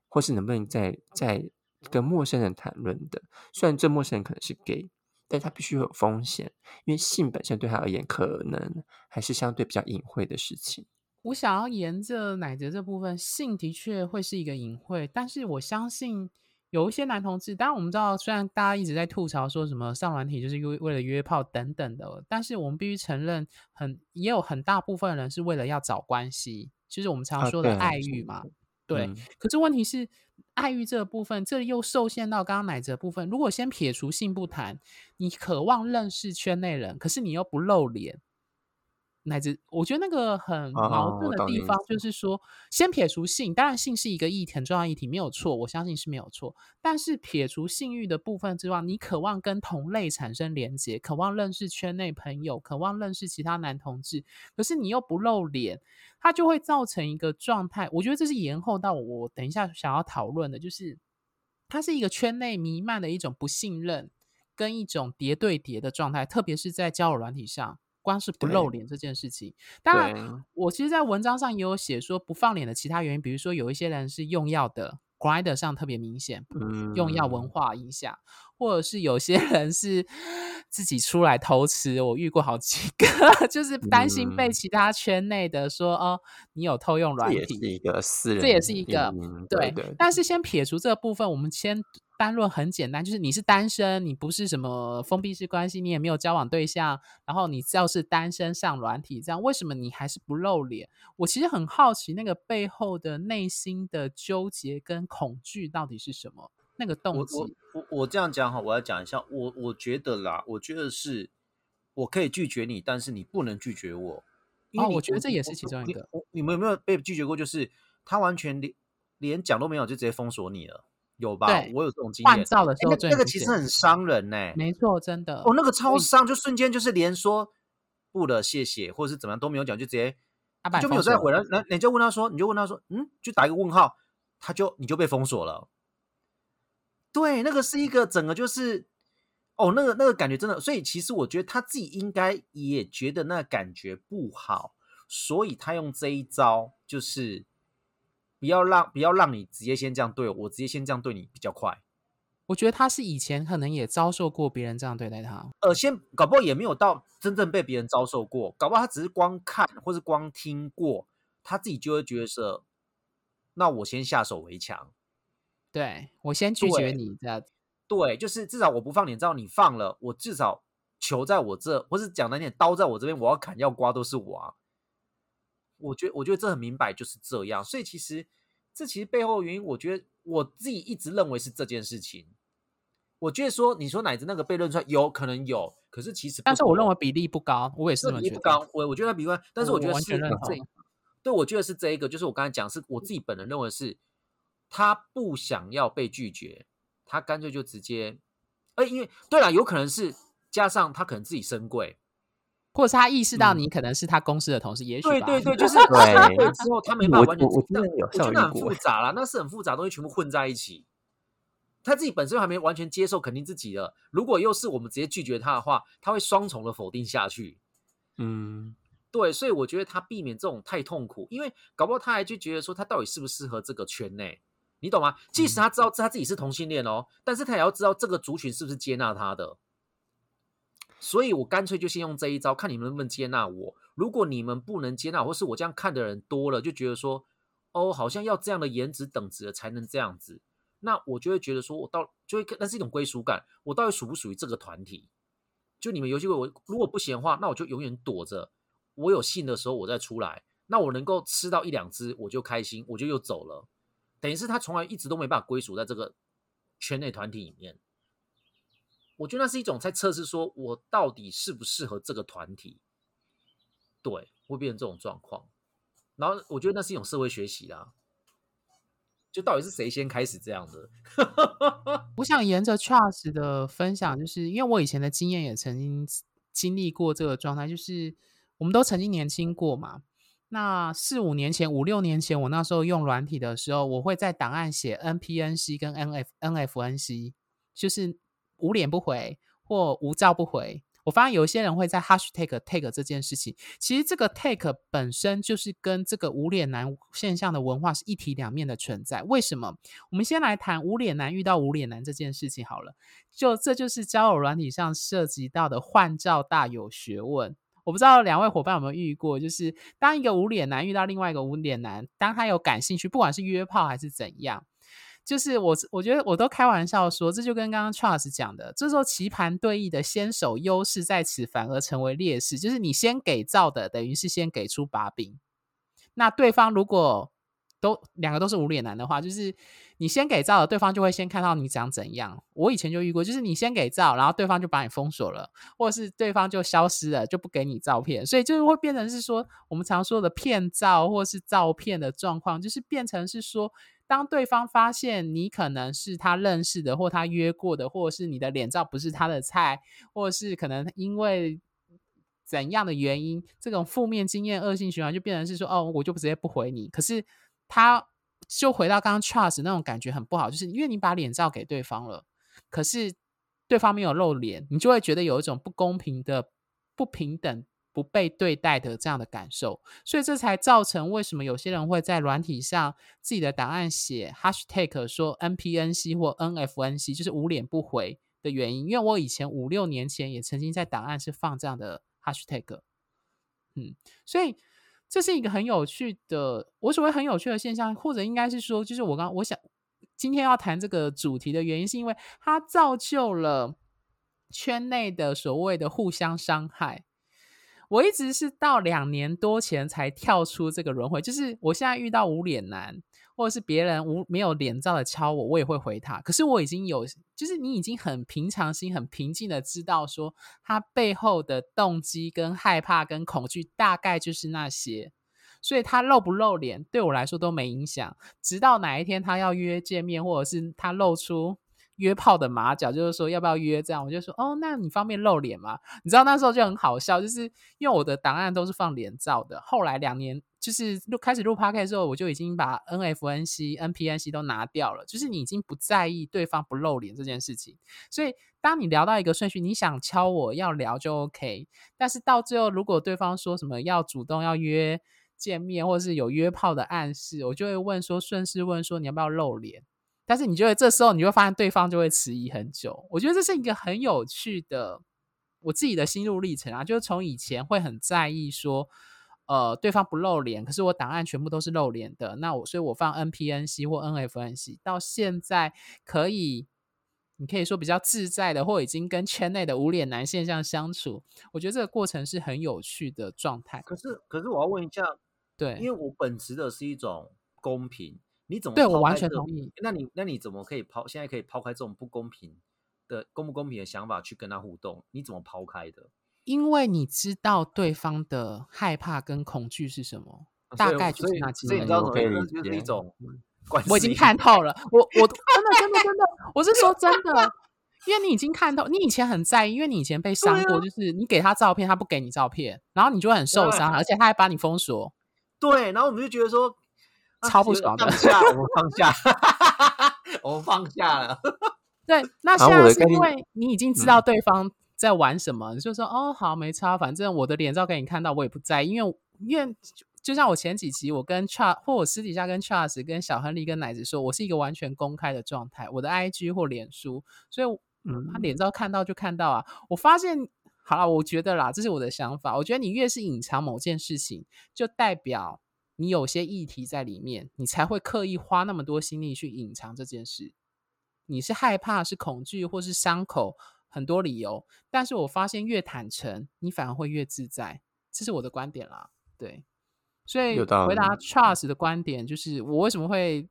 或是能不能在在跟陌生人谈论的？虽然这陌生人可能是 gay。但他必须有风险，因为性本身对他而言，可能还是相对比较隐晦的事情。我想要沿着奶子这部分，性的确会是一个隐晦，但是我相信有一些男同志，当然我们知道，虽然大家一直在吐槽说什么上软体就是为为了约炮等等的，但是我们必须承认，很也有很大部分人是为了要找关系，就是我们常说的爱欲嘛。对，可是问题是。爱欲这个部分，这又受限到刚刚奶哲部分。如果先撇除性不谈，你渴望认识圈内人，可是你又不露脸。乃至我觉得那个很矛盾的地方，就是说，先撇除性，当然性是一个议题，很重要议题，没有错，我相信是没有错。但是撇除性欲的部分之外，你渴望跟同类产生连接，渴望认识圈内朋友，渴望认识其他男同志，可是你又不露脸，它就会造成一个状态。我觉得这是延后到我等一下想要讨论的，就是它是一个圈内弥漫的一种不信任跟一种叠对叠的状态，特别是在交友软体上。光是不露脸这件事情，当然，我其实，在文章上也有写说不放脸的其他原因，比如说有一些人是用药的 Grinder 上特别明显，用药文化影响，或者是有些人是自己出来偷吃，我遇过好几个，<laughs> 就是担心被其他圈内的说哦，你有偷用软体，这也是一个私人，这也是一个对。但是先撇除这个部分，我们先。单论很简单，就是你是单身，你不是什么封闭式关系，你也没有交往对象，然后你要是单身上软体，这样为什么你还是不露脸？我其实很好奇，那个背后的内心的纠结跟恐惧到底是什么？那个动机？我我我这样讲哈，我要讲一下，我我觉得啦，我觉得是我可以拒绝你，但是你不能拒绝我。哦，我觉得这也是其中一个。你们有没有被拒绝过？就是他完全连连讲都没有，就直接封锁你了。有吧？我有这种经验。换照的时候，那个其实很伤人呢。没错，真的。哦，那个超伤，就瞬间就是连说不了，谢谢，或者是怎么样都没有讲，就直接就没有再回来。那你就问他说，你就问他说，嗯，就打一个问号，他就你就被封锁了。对，那个是一个整个就是，哦，那个那个感觉真的，所以其实我觉得他自己应该也觉得那感觉不好，所以他用这一招就是。不要让不要让你直接先这样对我，直接先这样对你比较快。我觉得他是以前可能也遭受过别人这样对待他，呃，先搞不好也没有到真正被别人遭受过，搞不好他只是光看或是光听过，他自己就会觉得是，那我先下手为强，对我先拒绝你这样，对，就是至少我不放你，知道你放了，我至少球在我这，或是讲难点，刀在我这边，我要砍要刮都是我啊。我觉我觉得这很明白就是这样，所以其实这其实背后原因，我觉得我自己一直认为是这件事情。我觉得说你说奶子那个被认出来有可能有，可是其实但是我认为比例不高，我也是比例不高。我我觉得比例，但是我觉得是这，对，我觉得是这一个，就是我刚才讲，是我自己本人认为是他不想要被拒绝，他干脆就直接，哎，因为对了，有可能是加上他可能自己身贵。或者是他意识到你可能是他公司的同事，也许对对对，<laughs> 就是对之后他没办法完全，我真的有，我觉得很复杂啦，那是很复杂，东西全部混在一起。他自己本身还没完全接受肯定自己的，如果又是我们直接拒绝他的话，他会双重的否定下去。嗯，对，所以我觉得他避免这种太痛苦，因为搞不好他还就觉得说他到底适不适合这个圈内，你懂吗？即使他知道他自己是同性恋哦，但是他也要知道这个族群是不是接纳他的。所以我干脆就先用这一招，看你们能不能接纳我。如果你们不能接纳，或是我这样看的人多了，就觉得说，哦，好像要这样的颜值等值的才能这样子，那我就会觉得说，我到就会那是一种归属感，我到底属不属于这个团体？就你们游戏会，我如果不行的话，那我就永远躲着。我有信的时候我再出来，那我能够吃到一两只，我就开心，我就又走了。等于是他从来一直都没办法归属在这个圈内团体里面。我觉得那是一种在测试，说我到底适不适合这个团体，对，会变成这种状况。然后我觉得那是一种社会学习啦，就到底是谁先开始这样的？<laughs> 我想沿着 Charles 的分享，就是因为我以前的经验也曾经经历过这个状态，就是我们都曾经年轻过嘛。那四五年前、五六年前，我那时候用软体的时候，我会在档案写 NPNC 跟 NF NFNC，就是。无脸不回或无照不回，我发现有一些人会在 hashtag take 这件事情，其实这个 take 本身就是跟这个无脸男现象的文化是一体两面的存在。为什么？我们先来谈无脸男遇到无脸男这件事情好了。就这就是交友软体上涉及到的换照大有学问。我不知道两位伙伴有没有遇过，就是当一个无脸男遇到另外一个无脸男，当他有感兴趣，不管是约炮还是怎样。就是我，我觉得我都开玩笑说，这就跟刚刚 Charles 讲的，这时候棋盘对弈的先手优势在此反而成为劣势。就是你先给造的，等于是先给出把柄。那对方如果都两个都是无脸男的话，就是你先给照了，对方就会先看到你长怎样。我以前就遇过，就是你先给照，然后对方就把你封锁了，或者是对方就消失了，就不给你照片，所以就是会变成是说我们常说的骗照或是照片的状况，就是变成是说，当对方发现你可能是他认识的，或他约过的，或者是你的脸照不是他的菜，或者是可能因为。怎样的原因，这种负面经验恶性循环就变成是说，哦，我就直接不回你。可是他就回到刚刚 trust 那种感觉很不好，就是因为你把脸照给对方了，可是对方没有露脸，你就会觉得有一种不公平的、不平等、不被对待的这样的感受。所以这才造成为什么有些人会在软体上自己的档案写 hashtag 说 NPNC 或 NFNC，就是无脸不回的原因。因为我以前五六年前也曾经在档案是放这样的。hashtag，嗯，所以这是一个很有趣的，我所谓很有趣的现象，或者应该是说，就是我刚我想今天要谈这个主题的原因，是因为它造就了圈内的所谓的互相伤害。我一直是到两年多前才跳出这个轮回，就是我现在遇到无脸男。或者是别人无没有脸照的敲我，我也会回他。可是我已经有，就是你已经很平常心、很平静的知道说他背后的动机跟害怕跟恐惧大概就是那些，所以他露不露脸对我来说都没影响。直到哪一天他要约见面，或者是他露出约炮的马脚，就是说要不要约这样，我就说哦，那你方便露脸吗？你知道那时候就很好笑，就是因为我的档案都是放脸照的。后来两年。就是录开始录 p o d c a s 之后，我就已经把 NFNC、NPNC 都拿掉了。就是你已经不在意对方不露脸这件事情。所以，当你聊到一个顺序，你想敲我要聊就 OK。但是到最后，如果对方说什么要主动要约见面，或者是有约炮的暗示，我就会问说，顺势问说你要不要露脸？但是你觉得这时候你会发现对方就会迟疑很久。我觉得这是一个很有趣的我自己的心路历程啊，就是从以前会很在意说。呃，对方不露脸，可是我档案全部都是露脸的。那我，所以我放 NPNC 或 NFNC，到现在可以，你可以说比较自在的，或已经跟圈内的无脸男现象相处。我觉得这个过程是很有趣的状态。可是，可是我要问一下，对，因为我本持的是一种公平，你怎么对我完全同意？那你那你怎么可以抛？现在可以抛开这种不公平的公不公平的想法去跟他互动？你怎么抛开的？因为你知道对方的害怕跟恐惧是什么，大概就是那几种。所以你就是一种，<laughs> 我已经看透了。我 <laughs> 我真的真的真的，我是说真的，因为你已经看透。你以前很在意，因为你以前被伤过，就是你给他照片，他不给你照片，然后你就很受伤，而且他还把你封锁。对，然后我们就觉得说超不爽的。放下，<laughs> 我们放下，我们放下了。<laughs> 对，那现在是因为你已经知道对方。在玩什么？你就说哦，好，没差，反正我的脸照给你看到，我也不在意，因为因为就像我前几集，我跟 Charles 或我私底下跟 Charles、跟小亨利、跟奶子说，我是一个完全公开的状态，我的 IG 或脸书，所以嗯，他脸照看到就看到啊。我发现好了，我觉得啦，这是我的想法，我觉得你越是隐藏某件事情，就代表你有些议题在里面，你才会刻意花那么多心力去隐藏这件事。你是害怕，是恐惧，或是伤口？很多理由，但是我发现越坦诚，你反而会越自在，这是我的观点啦。对，所以回答 Charles 的观点就是，我为什么会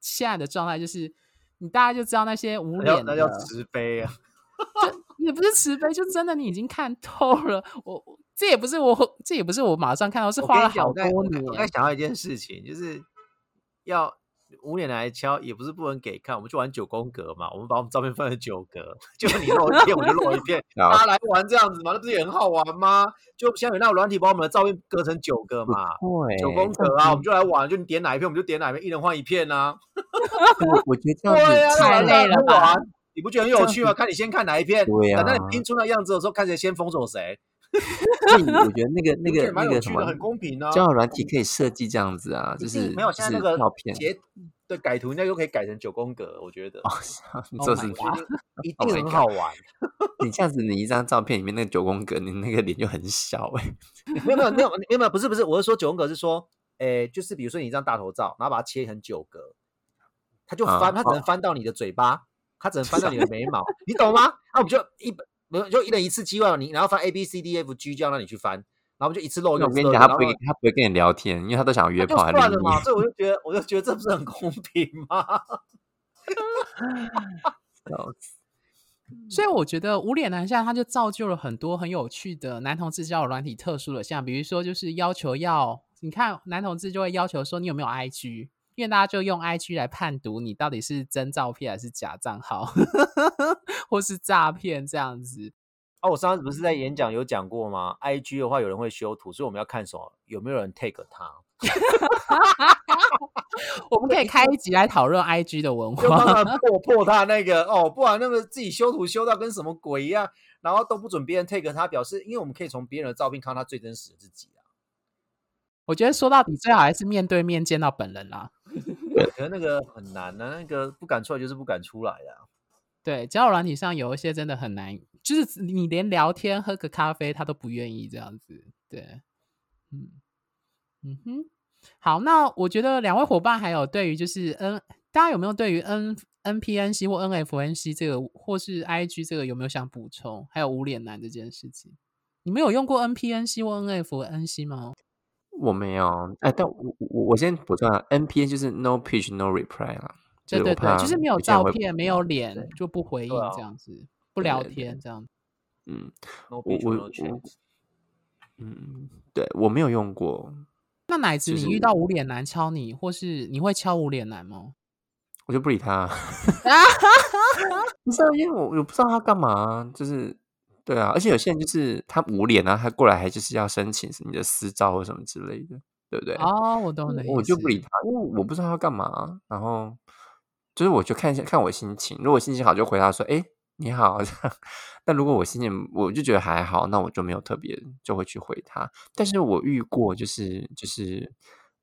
现在的状态就是，你大家就知道那些无脸的，那叫慈悲啊，也不是慈悲，就真的你已经看透了。我这也不是我，这也不是我马上看到，是花了好多年。我在想到一件事情，就是要。五点来敲也不是不能给看，我们就玩九宫格嘛，我们把我们照片分成九格，<laughs> 就你露一片我就露一片，<laughs> 大家来玩这样子嘛，那不是也很好玩吗？就像有那种软体把我们的照片隔成九个嘛，九宫格啊，我们就来玩，就你点哪一片我们就点哪一片，一人换一片啊。<laughs> 我觉得这样子太累了吧？你不觉得很有趣吗？看你先看哪一片，等到你拼出那样子的时候，看谁先封锁谁。<laughs> 我觉得那个 <laughs> 那个那个什么很公平啊，交友软体可以设计这样子啊，就是没有现在那个照片截对改图，那又可以改成九宫格，我觉得哦，<laughs> 这是一定很好玩。你这样子，你一张照片里面那个九宫格，你那个脸就很小哎。没有没有没有没有不是不是，我是说九宫格是说，哎，就是比如说你一张大头照，然后把它切成九格，它就翻，它只能翻到你的嘴巴，它只能翻到你的眉毛，你懂吗？那我们就一本。没有，就一人一次机会，你然后翻 A B C D F G，就要让你去翻，然然后就一次漏一个，我跟你讲，他不会他不会跟你聊天，因为他都想约就炮。算了嘛，所以我就觉得，我就觉得这不是很公平吗？<laughs> 笑死所以我觉得无脸男现在他就造就了很多很有趣的男同志交友软体特殊的像，比如说就是要求要，你看男同志就会要求说你有没有 IG，因为大家就用 IG 来判读你到底是真照片还是假账号，<laughs> 或是诈骗这样子。哦，我上次不是在演讲有讲过吗？IG 的话有人会修图，所以我们要看什么？有没有人 take 他？<laughs> 我们可以开一集来讨论 IG 的文就帮化。他破破他那个哦，不然那个自己修图修到跟什么鬼一样，然后都不准别人 take 他，表示因为我们可以从别人的照片看到他最真实的自己啊。我觉得说到底，最好还是面对面见到本人啦。<laughs> 可是那个很难啊，那个不敢出来就是不敢出来啊。对，交友软体上有一些真的很难，就是你连聊天喝个咖啡他都不愿意这样子。对，嗯嗯哼，好，那我觉得两位伙伴还有对于就是 N，大家有没有对于 N NPNC 或 NFNC 这个或是 IG 这个有没有想补充？还有无脸男这件事情，你们有用过 NPNC 或 NFNC 吗？我没有，哎，但我我我先补充啊，NPN 就是 No Pitch No Reply 啦，就对对对，就是没有照片、没有对脸就不回应这样子，不聊天这样。嗯我我我嗯，对我没有用过，那奶子，就是你遇到无脸男敲你，或是你会敲无脸男吗？我就不理他。<laughs> <laughs> 不是啊，因为我我不知道他干嘛，就是对啊，而且有些人就是他无脸啊，他过来还就是要申请你的私照或什么之类的，对不对？哦，我懂你的意思。我就不理他，因为我不知道他干嘛。然后就是我就看一下看我心情，如果心情好就回他说：“哎，你好。<laughs> ”这样。但如果我心情我就觉得还好，那我就没有特别就会去回他。但是我遇过就是就是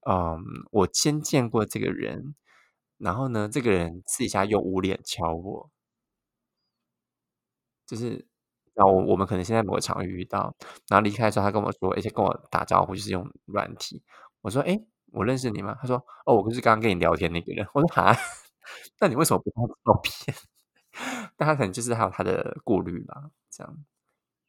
嗯，我先见过这个人，然后呢，这个人私底下又捂脸敲我，就是。然后我我们可能现在某个场域遇到，然后离开的时候，他跟我说，而且跟我打招呼，就是用软体。我说：“哎，我认识你吗？”他说：“哦，我就是刚刚跟你聊天那个人。”我说：“哈，<laughs> 那你为什么不拍照片？” <laughs> 但他可能就是还有他的顾虑吧，这样。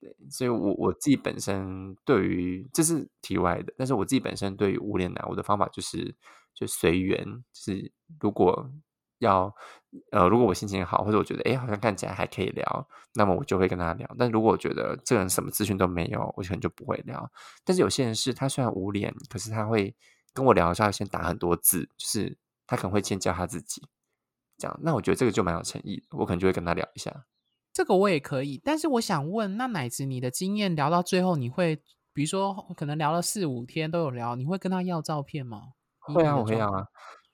对，所以我我自己本身对于这是题外的，但是我自己本身对于无脸男，我的方法就是就随缘，就是如果要呃，如果我心情好，或者我觉得哎好像看起来还可以聊，那么我就会跟他聊。但如果我觉得这个人什么资讯都没有，我可能就不会聊。但是有些人是他虽然无脸，可是他会跟我聊的时候，先打很多字，就是他可能会先教他自己，这样。那我觉得这个就蛮有诚意的，我可能就会跟他聊一下。这个我也可以，但是我想问，那奶子你的经验聊到最后，你会比如说可能聊了四五天都有聊，你会跟他要照片吗？以会啊。我会要啊。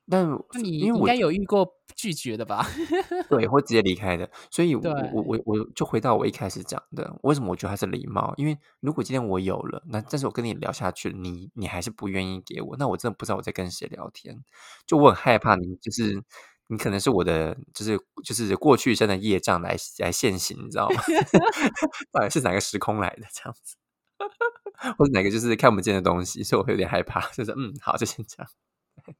但你因为我应该有遇过拒绝的吧？<laughs> 对，会直接离开的。所以我，我我我就回到我一开始讲的，为什么我觉得它是礼貌？因为如果今天我有了，那但是我跟你聊下去，你你还是不愿意给我，那我真的不知道我在跟谁聊天。就我很害怕你，就是你可能是我的，就是就是过去生的业障来来现行，你知道吗？<laughs> 到底是哪个时空来的这样子，<laughs> 或者哪个就是看不见的东西，所以我会有点害怕。就是嗯，好，就先这样。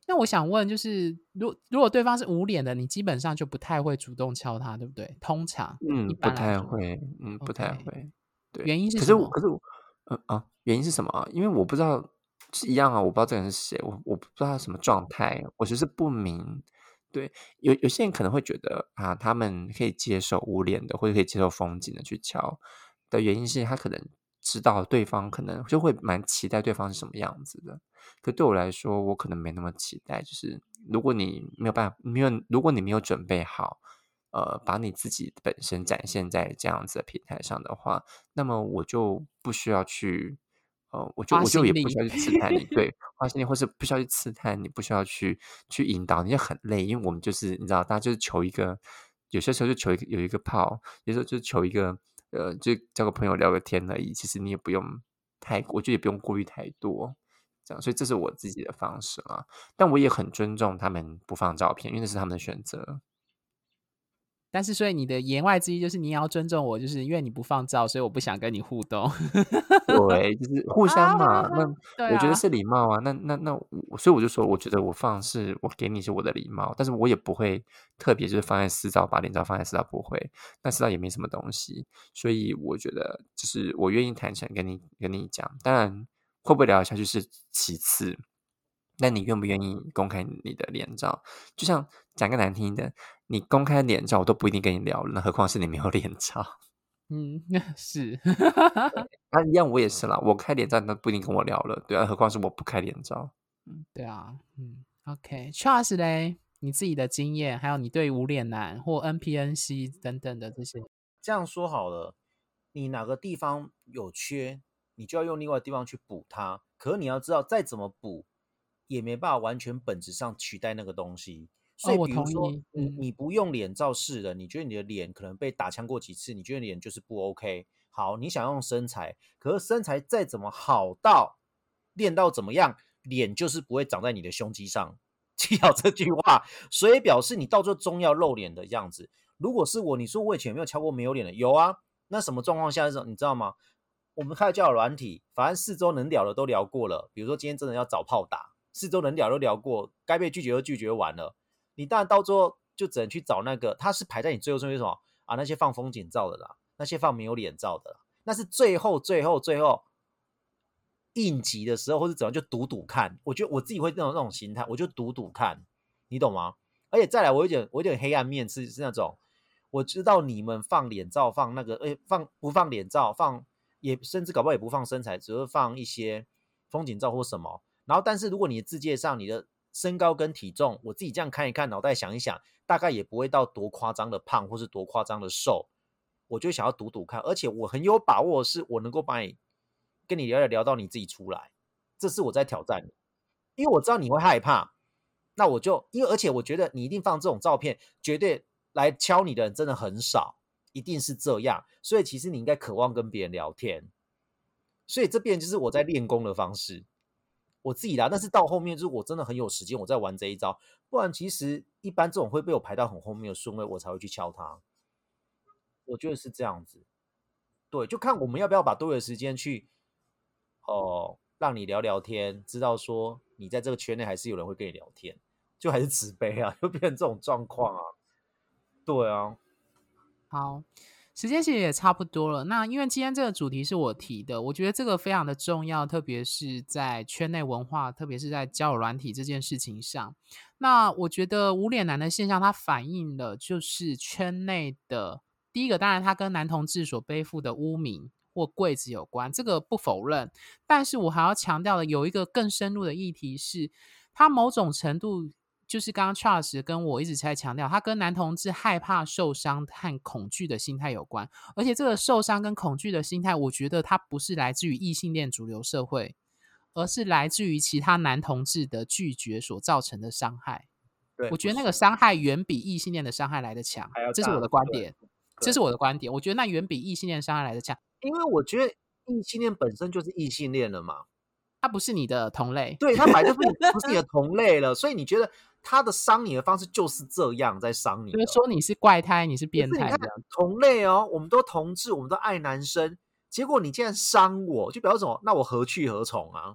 那我想问，就是如如果对方是无脸的，你基本上就不太会主动敲他，对不对？通常，嗯，不太会，嗯，不太会。对，原因是可是我？可是我，呃啊，原因是什么啊？因为我不知道是一样啊，我不知道这个人是谁，我我不知道他什么状态，我就是不明。对，有有些人可能会觉得啊，他们可以接受无脸的，或者可以接受风景的去敲的原因是他可能知道对方可能就会蛮期待对方是什么样子的。可对我来说，我可能没那么期待。就是如果你没有办法，没有如果你没有准备好，呃，把你自己本身展现在这样子的平台上的话，那么我就不需要去，呃，我就我就也不需要去刺探你，对，花心力，或是不需要去刺探你，不需要去去引导，你就很累，因为我们就是你知道，大家就是求一个，有些时候就求一个有一个炮，有时候就求一个，呃，就交个朋友聊个天而已。其实你也不用太，我觉得也不用顾虑太多。这样，所以这是我自己的方式啦。但我也很尊重他们不放照片，因为那是他们的选择。但是所以你的言外之意就是你也要尊重我，就是因为你不放照，所以我不想跟你互动。对，就是互相嘛。那对我觉得啊是礼貌啊。那那那，所以我就说，我觉得我放是我给你是我的礼貌，但是我也不会特别就是放在私照，把脸照放在私照不会。那私照也没什么东西，所以我觉得就是我愿意坦诚跟你跟你讲。当然会不会聊得下去是其次，那你愿不愿意公开你的脸照？就像讲个难听的，你公开脸照我都不一定跟你聊了，那何况是你没有脸照。嗯，<laughs> 是。那，<laughs> 一样我也是啦，我开脸照那不一定跟我聊了，对啊，何况是我不开脸照。嗯对啊，嗯，OK，Charles 嘞，你自己的经验，还有你对无脸男或 NPNC 等等的这些，这样说好了，你哪个地方有缺，你就要用另外的地方去补它。可是你要知道，再怎么补，也没办法完全本质上取代那个东西。所以，比如说，你你不用脸照示人，你觉得你的脸可能被打枪过几次，你觉得脸就是不 OK。好，你想用身材，可是身材再怎么好到练到怎么样，脸就是不会长在你的胸肌上。<laughs> 记好这句话，所以表示你到最后终要露脸的样子。如果是我，你说我以前有没有敲过没有脸的？有啊。那什么状况下是你知道吗？我们开了交友软体，反正四周能聊的都聊过了。比如说今天真的要找炮打，四周能聊都聊过，该被拒绝都拒绝完了。你当然到最后就只能去找那个，他是排在你最后顺序什么啊？那些放风景照的啦，那些放没有脸照的啦，那是最后最后最后应急的时候，或者怎样就赌赌看。我觉得我自己会那种那种心态，我就赌赌看，你懂吗？而且再来，我有点我有点黑暗面是是那种，我知道你们放脸照放那个，诶放不放脸照放也甚至搞不好也不放身材，只是放一些风景照或什么。然后，但是如果你的字界上你的身高跟体重，我自己这样看一看，脑袋想一想，大概也不会到多夸张的胖，或是多夸张的瘦。我就想要赌赌看，而且我很有把握，是我能够把你跟你聊聊聊到你自己出来，这是我在挑战你，因为我知道你会害怕，那我就因为而且我觉得你一定放这种照片，绝对来敲你的人真的很少，一定是这样，所以其实你应该渴望跟别人聊天，所以这边就是我在练功的方式。我自己啦，但是到后面就是我真的很有时间，我在玩这一招，不然其实一般这种会被我排到很后面的顺位，我才会去敲它。我觉得是这样子，对，就看我们要不要把多余的时间去，哦、让你聊聊天，知道说你在这个圈内还是有人会跟你聊天，就还是 <laughs> 慈悲啊，就变成这种状况啊，对啊，好，时间其实也差不多了。那因为今天这个主题是我提的，我觉得这个非常的重要，特别是在圈内文化，特别是在交友软体这件事情上。那我觉得无脸男的现象，它反映了就是圈内的第一个，当然它跟男同志所背负的污名或柜子有关，这个不否认。但是我还要强调的有一个更深入的议题是，它某种程度就是刚刚 Charles 跟我一直在强调，他跟男同志害怕受伤和恐惧的心态有关。而且这个受伤跟恐惧的心态，我觉得它不是来自于异性恋主流社会，而是来自于其他男同志的拒绝所造成的伤害。对，我觉得那个伤害远比异性恋的伤害来的强这是我的观点，这是我的观点。我觉得那远比异性恋伤害来的强，因为我觉得异性恋本身就是异性恋了嘛，他不是你的同类。对他本来就是你不是你的同类了，所以你觉得他的伤你的方式就是这样在伤你的，就是说你是怪胎，你是变态。同类哦，我们都同志，我们都爱男生，结果你竟然伤我，就表示什么？那我何去何从啊？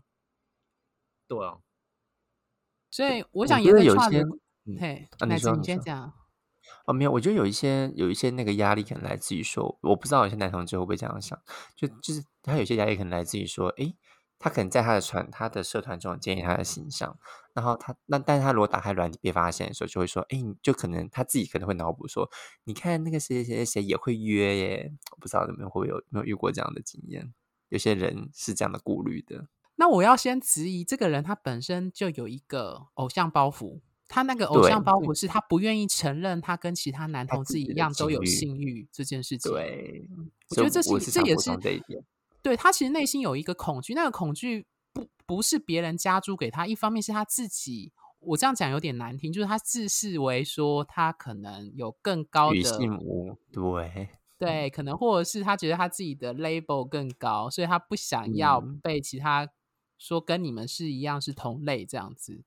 对啊，所以我我想沿着觉得有 Charles 些嘿，啊你奶子你说你先讲。哦，没有，我觉得有一些有一些那个压力可能来自于说，我不知道有些男同志会不会这样想，就就是他有些压力可能来自于说，诶，他可能在他的传他的社团中建立他的形象，然后他那但是他如果打开软体被发现的时候，就会说，哎，你就可能他自己可能会脑补说，你看那个谁谁谁谁也会约耶，我不知道你们会不会有有没有遇过这样的经验？有些人是这样的顾虑的，那我要先质疑这个人，他本身就有一个偶像包袱。他那个偶像包袱是他不愿意承认他跟其他男同志一样都有性欲这件事情。对，我觉得这是是这也是。对他其实内心有一个恐惧，那个恐惧不不是别人加租给他，一方面是他自己。我这样讲有点难听，就是他自视为说他可能有更高女的性无对，<laughs> 对，可能或者是他觉得他自己的 label 更高，所以他不想要嗯被其他说跟你们是一样是同类这样子。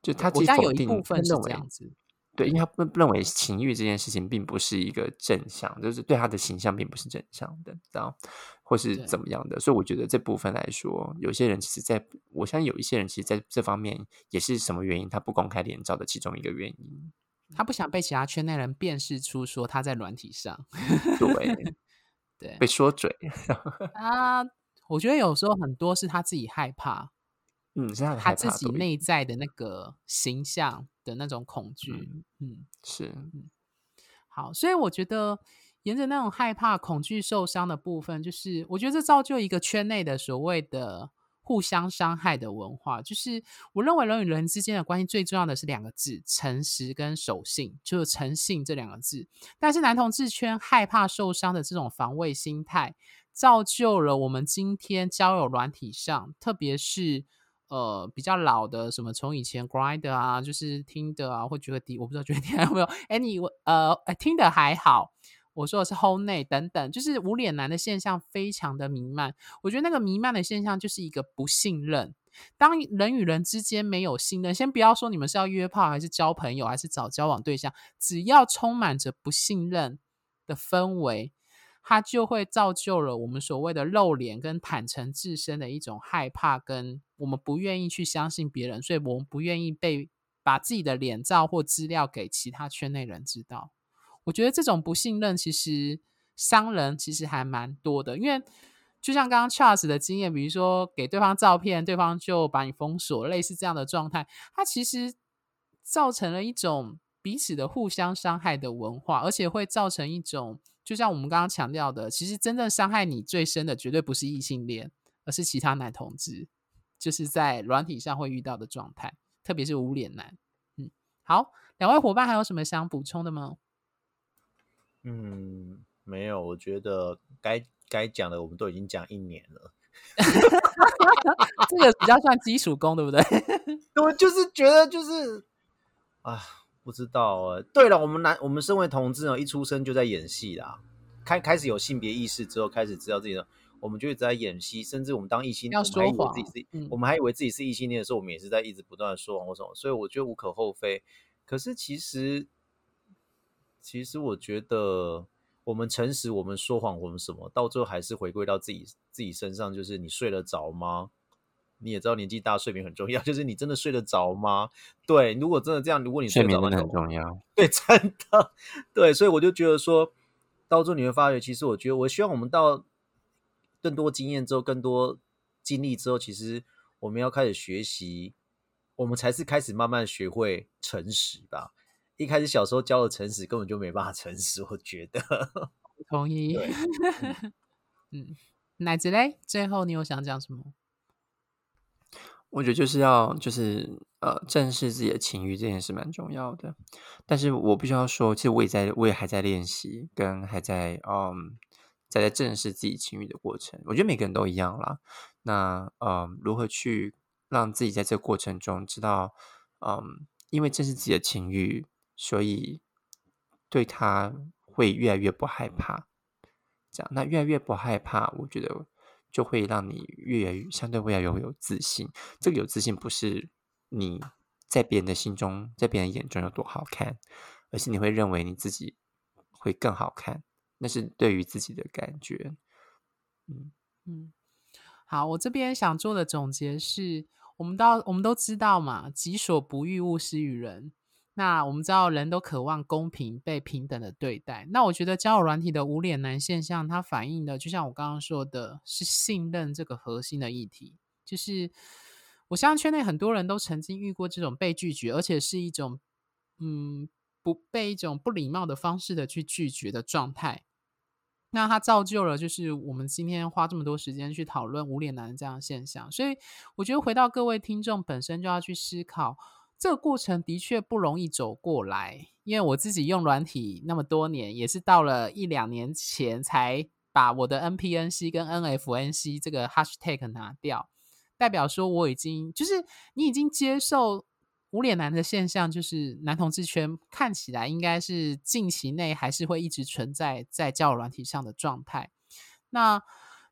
就他我相信有一部分是这样子。对，因为他不不认为情欲这件事情并不是一个正向，就是对他的形象并不是正向的，知道？或是怎么样的，所以我觉得这部分来说，有些人其实在我相信有一些人其实在这方面也是什么原因，他不公开脸照的其中一个原因。他不想被其他圈内人辨识出说他在软体上。对，<laughs> 对被说嘴，<laughs> 啊，我觉得有时候很多是他自己害怕，嗯，是他他自己内在的那个形象的那种恐惧。嗯嗯，是好，所以我觉得沿着那种害怕、恐惧、受伤的部分，就是我觉得这造就一个圈内的所谓的互相伤害的文化。就是我认为人与人之间的关系最重要的是两个字：诚实跟守信，就是诚信这两个字。但是男同志圈害怕受伤的这种防卫心态，造就了我们今天交友软体上，特别是。呃，比较老的什么，从以前 Grindr 啊，就是听的啊，或觉得低，我不知道觉得低有没有。Any 呃，听的还好，我说的是 Whole 内等等，就是无脸男的现象非常的弥漫。我觉得那个弥漫的现象就是一个不信任。当人与人之间没有信任，先不要说你们是要约炮还是交朋友还是找交往对象，只要充满着不信任的氛围，它就会造就了我们所谓的露脸跟坦诚自身的一种害怕，跟我们不愿意去相信别人，所以我们不愿意被把自己的脸照或资料给其他圈内人知道。我觉得这种不信任其实伤人，其实还蛮多的，因为就像刚刚 Charles 的经验，比如说给对方照片，对方就把你封锁，类似这样的状态，它其实造成了一种彼此的互相伤害的文化，而且会造成一种，就像我们刚刚强调的，其实真正伤害你最深的，绝对不是异性恋，而是其他男同志，就是在软体上会遇到的状态，特别是无脸男。嗯，好，两位伙伴还有什么想补充的吗？嗯，没有，我觉得该该讲的我们都已经讲一年了。<laughs> 这个比较算基础功，对不对？<laughs> 我就是觉得就是啊，不知道哎。对了，我们男我们身为同志呢，一出生就在演戏啦，开开始有性别意识之后，开始知道自己的，我们就一直在演戏，甚至我们当异性，要我们还以说为自己是，嗯我们还以为自己是异性恋的时候，我们也是在一直不断的说谎或什么，所以我觉得无可厚非。可是其实，其实我觉得我们诚实，我们说谎，我们什么，到最后还是回归到自己自己身上，就是你睡得着吗？你也知道年纪大睡眠很重要，<laughs> 就是你真的睡得着吗？对，如果真的这样，如果你睡眠真的很重要。对，真的对，所以我就觉得说，到最后你会发觉，其实我觉得，我希望我们到更多经验之后，更多经历之后，其实我们要开始学习，我们才是开始慢慢学会诚实吧。一开始小时候教的诚实，根本就没办法诚实，我觉得。<laughs> 同意。<laughs> 嗯，奶子嘞，最后你有想讲什么？我觉得就是要就是呃正视自己的情欲这件事蛮重要的，但是我必须要说，其实我也在我也还在练习，跟还在嗯在在正视自己情欲的过程。我觉得每个人都一样啦。那嗯如何去让自己在这个过程中知道，嗯，因为正视自己的情欲，所以对他会越来越不害怕。这样，那越来越不害怕，我觉得就会让你越来越相对会越来越有自信。这个有自信不是你在别人的心中，在别人眼中有多好看，而是你会认为你自己会更好看，那是对于自己的感觉。嗯，嗯，好，我这边想做的总结是，我们到我们都知道嘛，己所不欲，勿施于人。那我们知道，人都渴望公平、被平等的对待。那我觉得交友软体的无脸男现象，它反映的，就像我刚刚说的，是信任这个核心的议题。就是我相信圈内很多人都曾经遇过这种被拒绝，而且是一种嗯不被一种不礼貌的方式的去拒绝的状态。那它造就了，就是我们今天花这么多时间去讨论无脸男这样现象，所以我觉得回到各位听众本身就要去思考，这个过程的确不容易走过来。因为我自己用软体那么多年，也是到了一两年前才把我的 NPNC 跟 NFNC 这个 hashtag 拿掉，代表说我已经就是你已经接受无脸男的现象，就是男同志圈看起来应该是近期内还是会一直存在在交友软体上的状态。那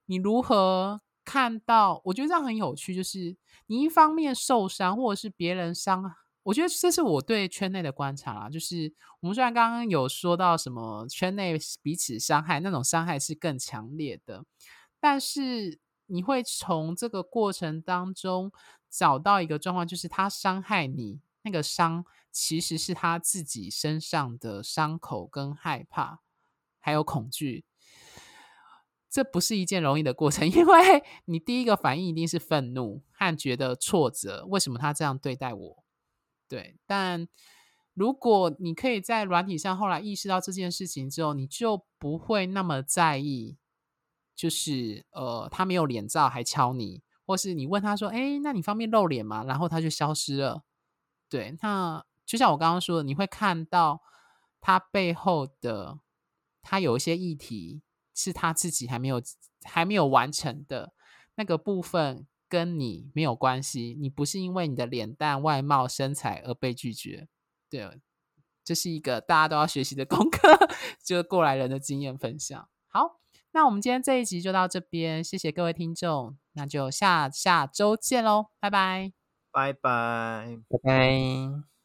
你如何看到？我觉得这样很有趣，就是你一方面受伤，或者是别人伤，我觉得这是我对圈内的观察啦，就是我们虽然刚刚有说到什么圈内彼此伤害，那种伤害是更强烈的，但是你会从这个过程当中找到一个状况，就是他伤害你那个伤，其实是他自己身上的伤口跟害怕，还有恐惧。这不是一件容易的过程，<laughs> 因为你第一个反应一定是愤怒和觉得挫折，为什么他这样对待我？对，但如果你可以在软体上后来意识到这件事情之后，你就不会那么在意，就是呃，他没有脸照还敲你，或是你问他说：“哎，那你方便露脸吗？”然后他就消失了。对，那就像我刚刚说的，你会看到他背后的他有一些议题是他自己还没有还没有完成的那个部分。跟你没有关系，你不是因为你的脸蛋、外貌、身材而被拒绝，对，这是一个大家都要学习的功课，<laughs> 就是过来人的经验分享。好，那我们今天这一集就到这边，谢谢各位听众，那就下下周见喽，拜拜，拜拜，拜拜。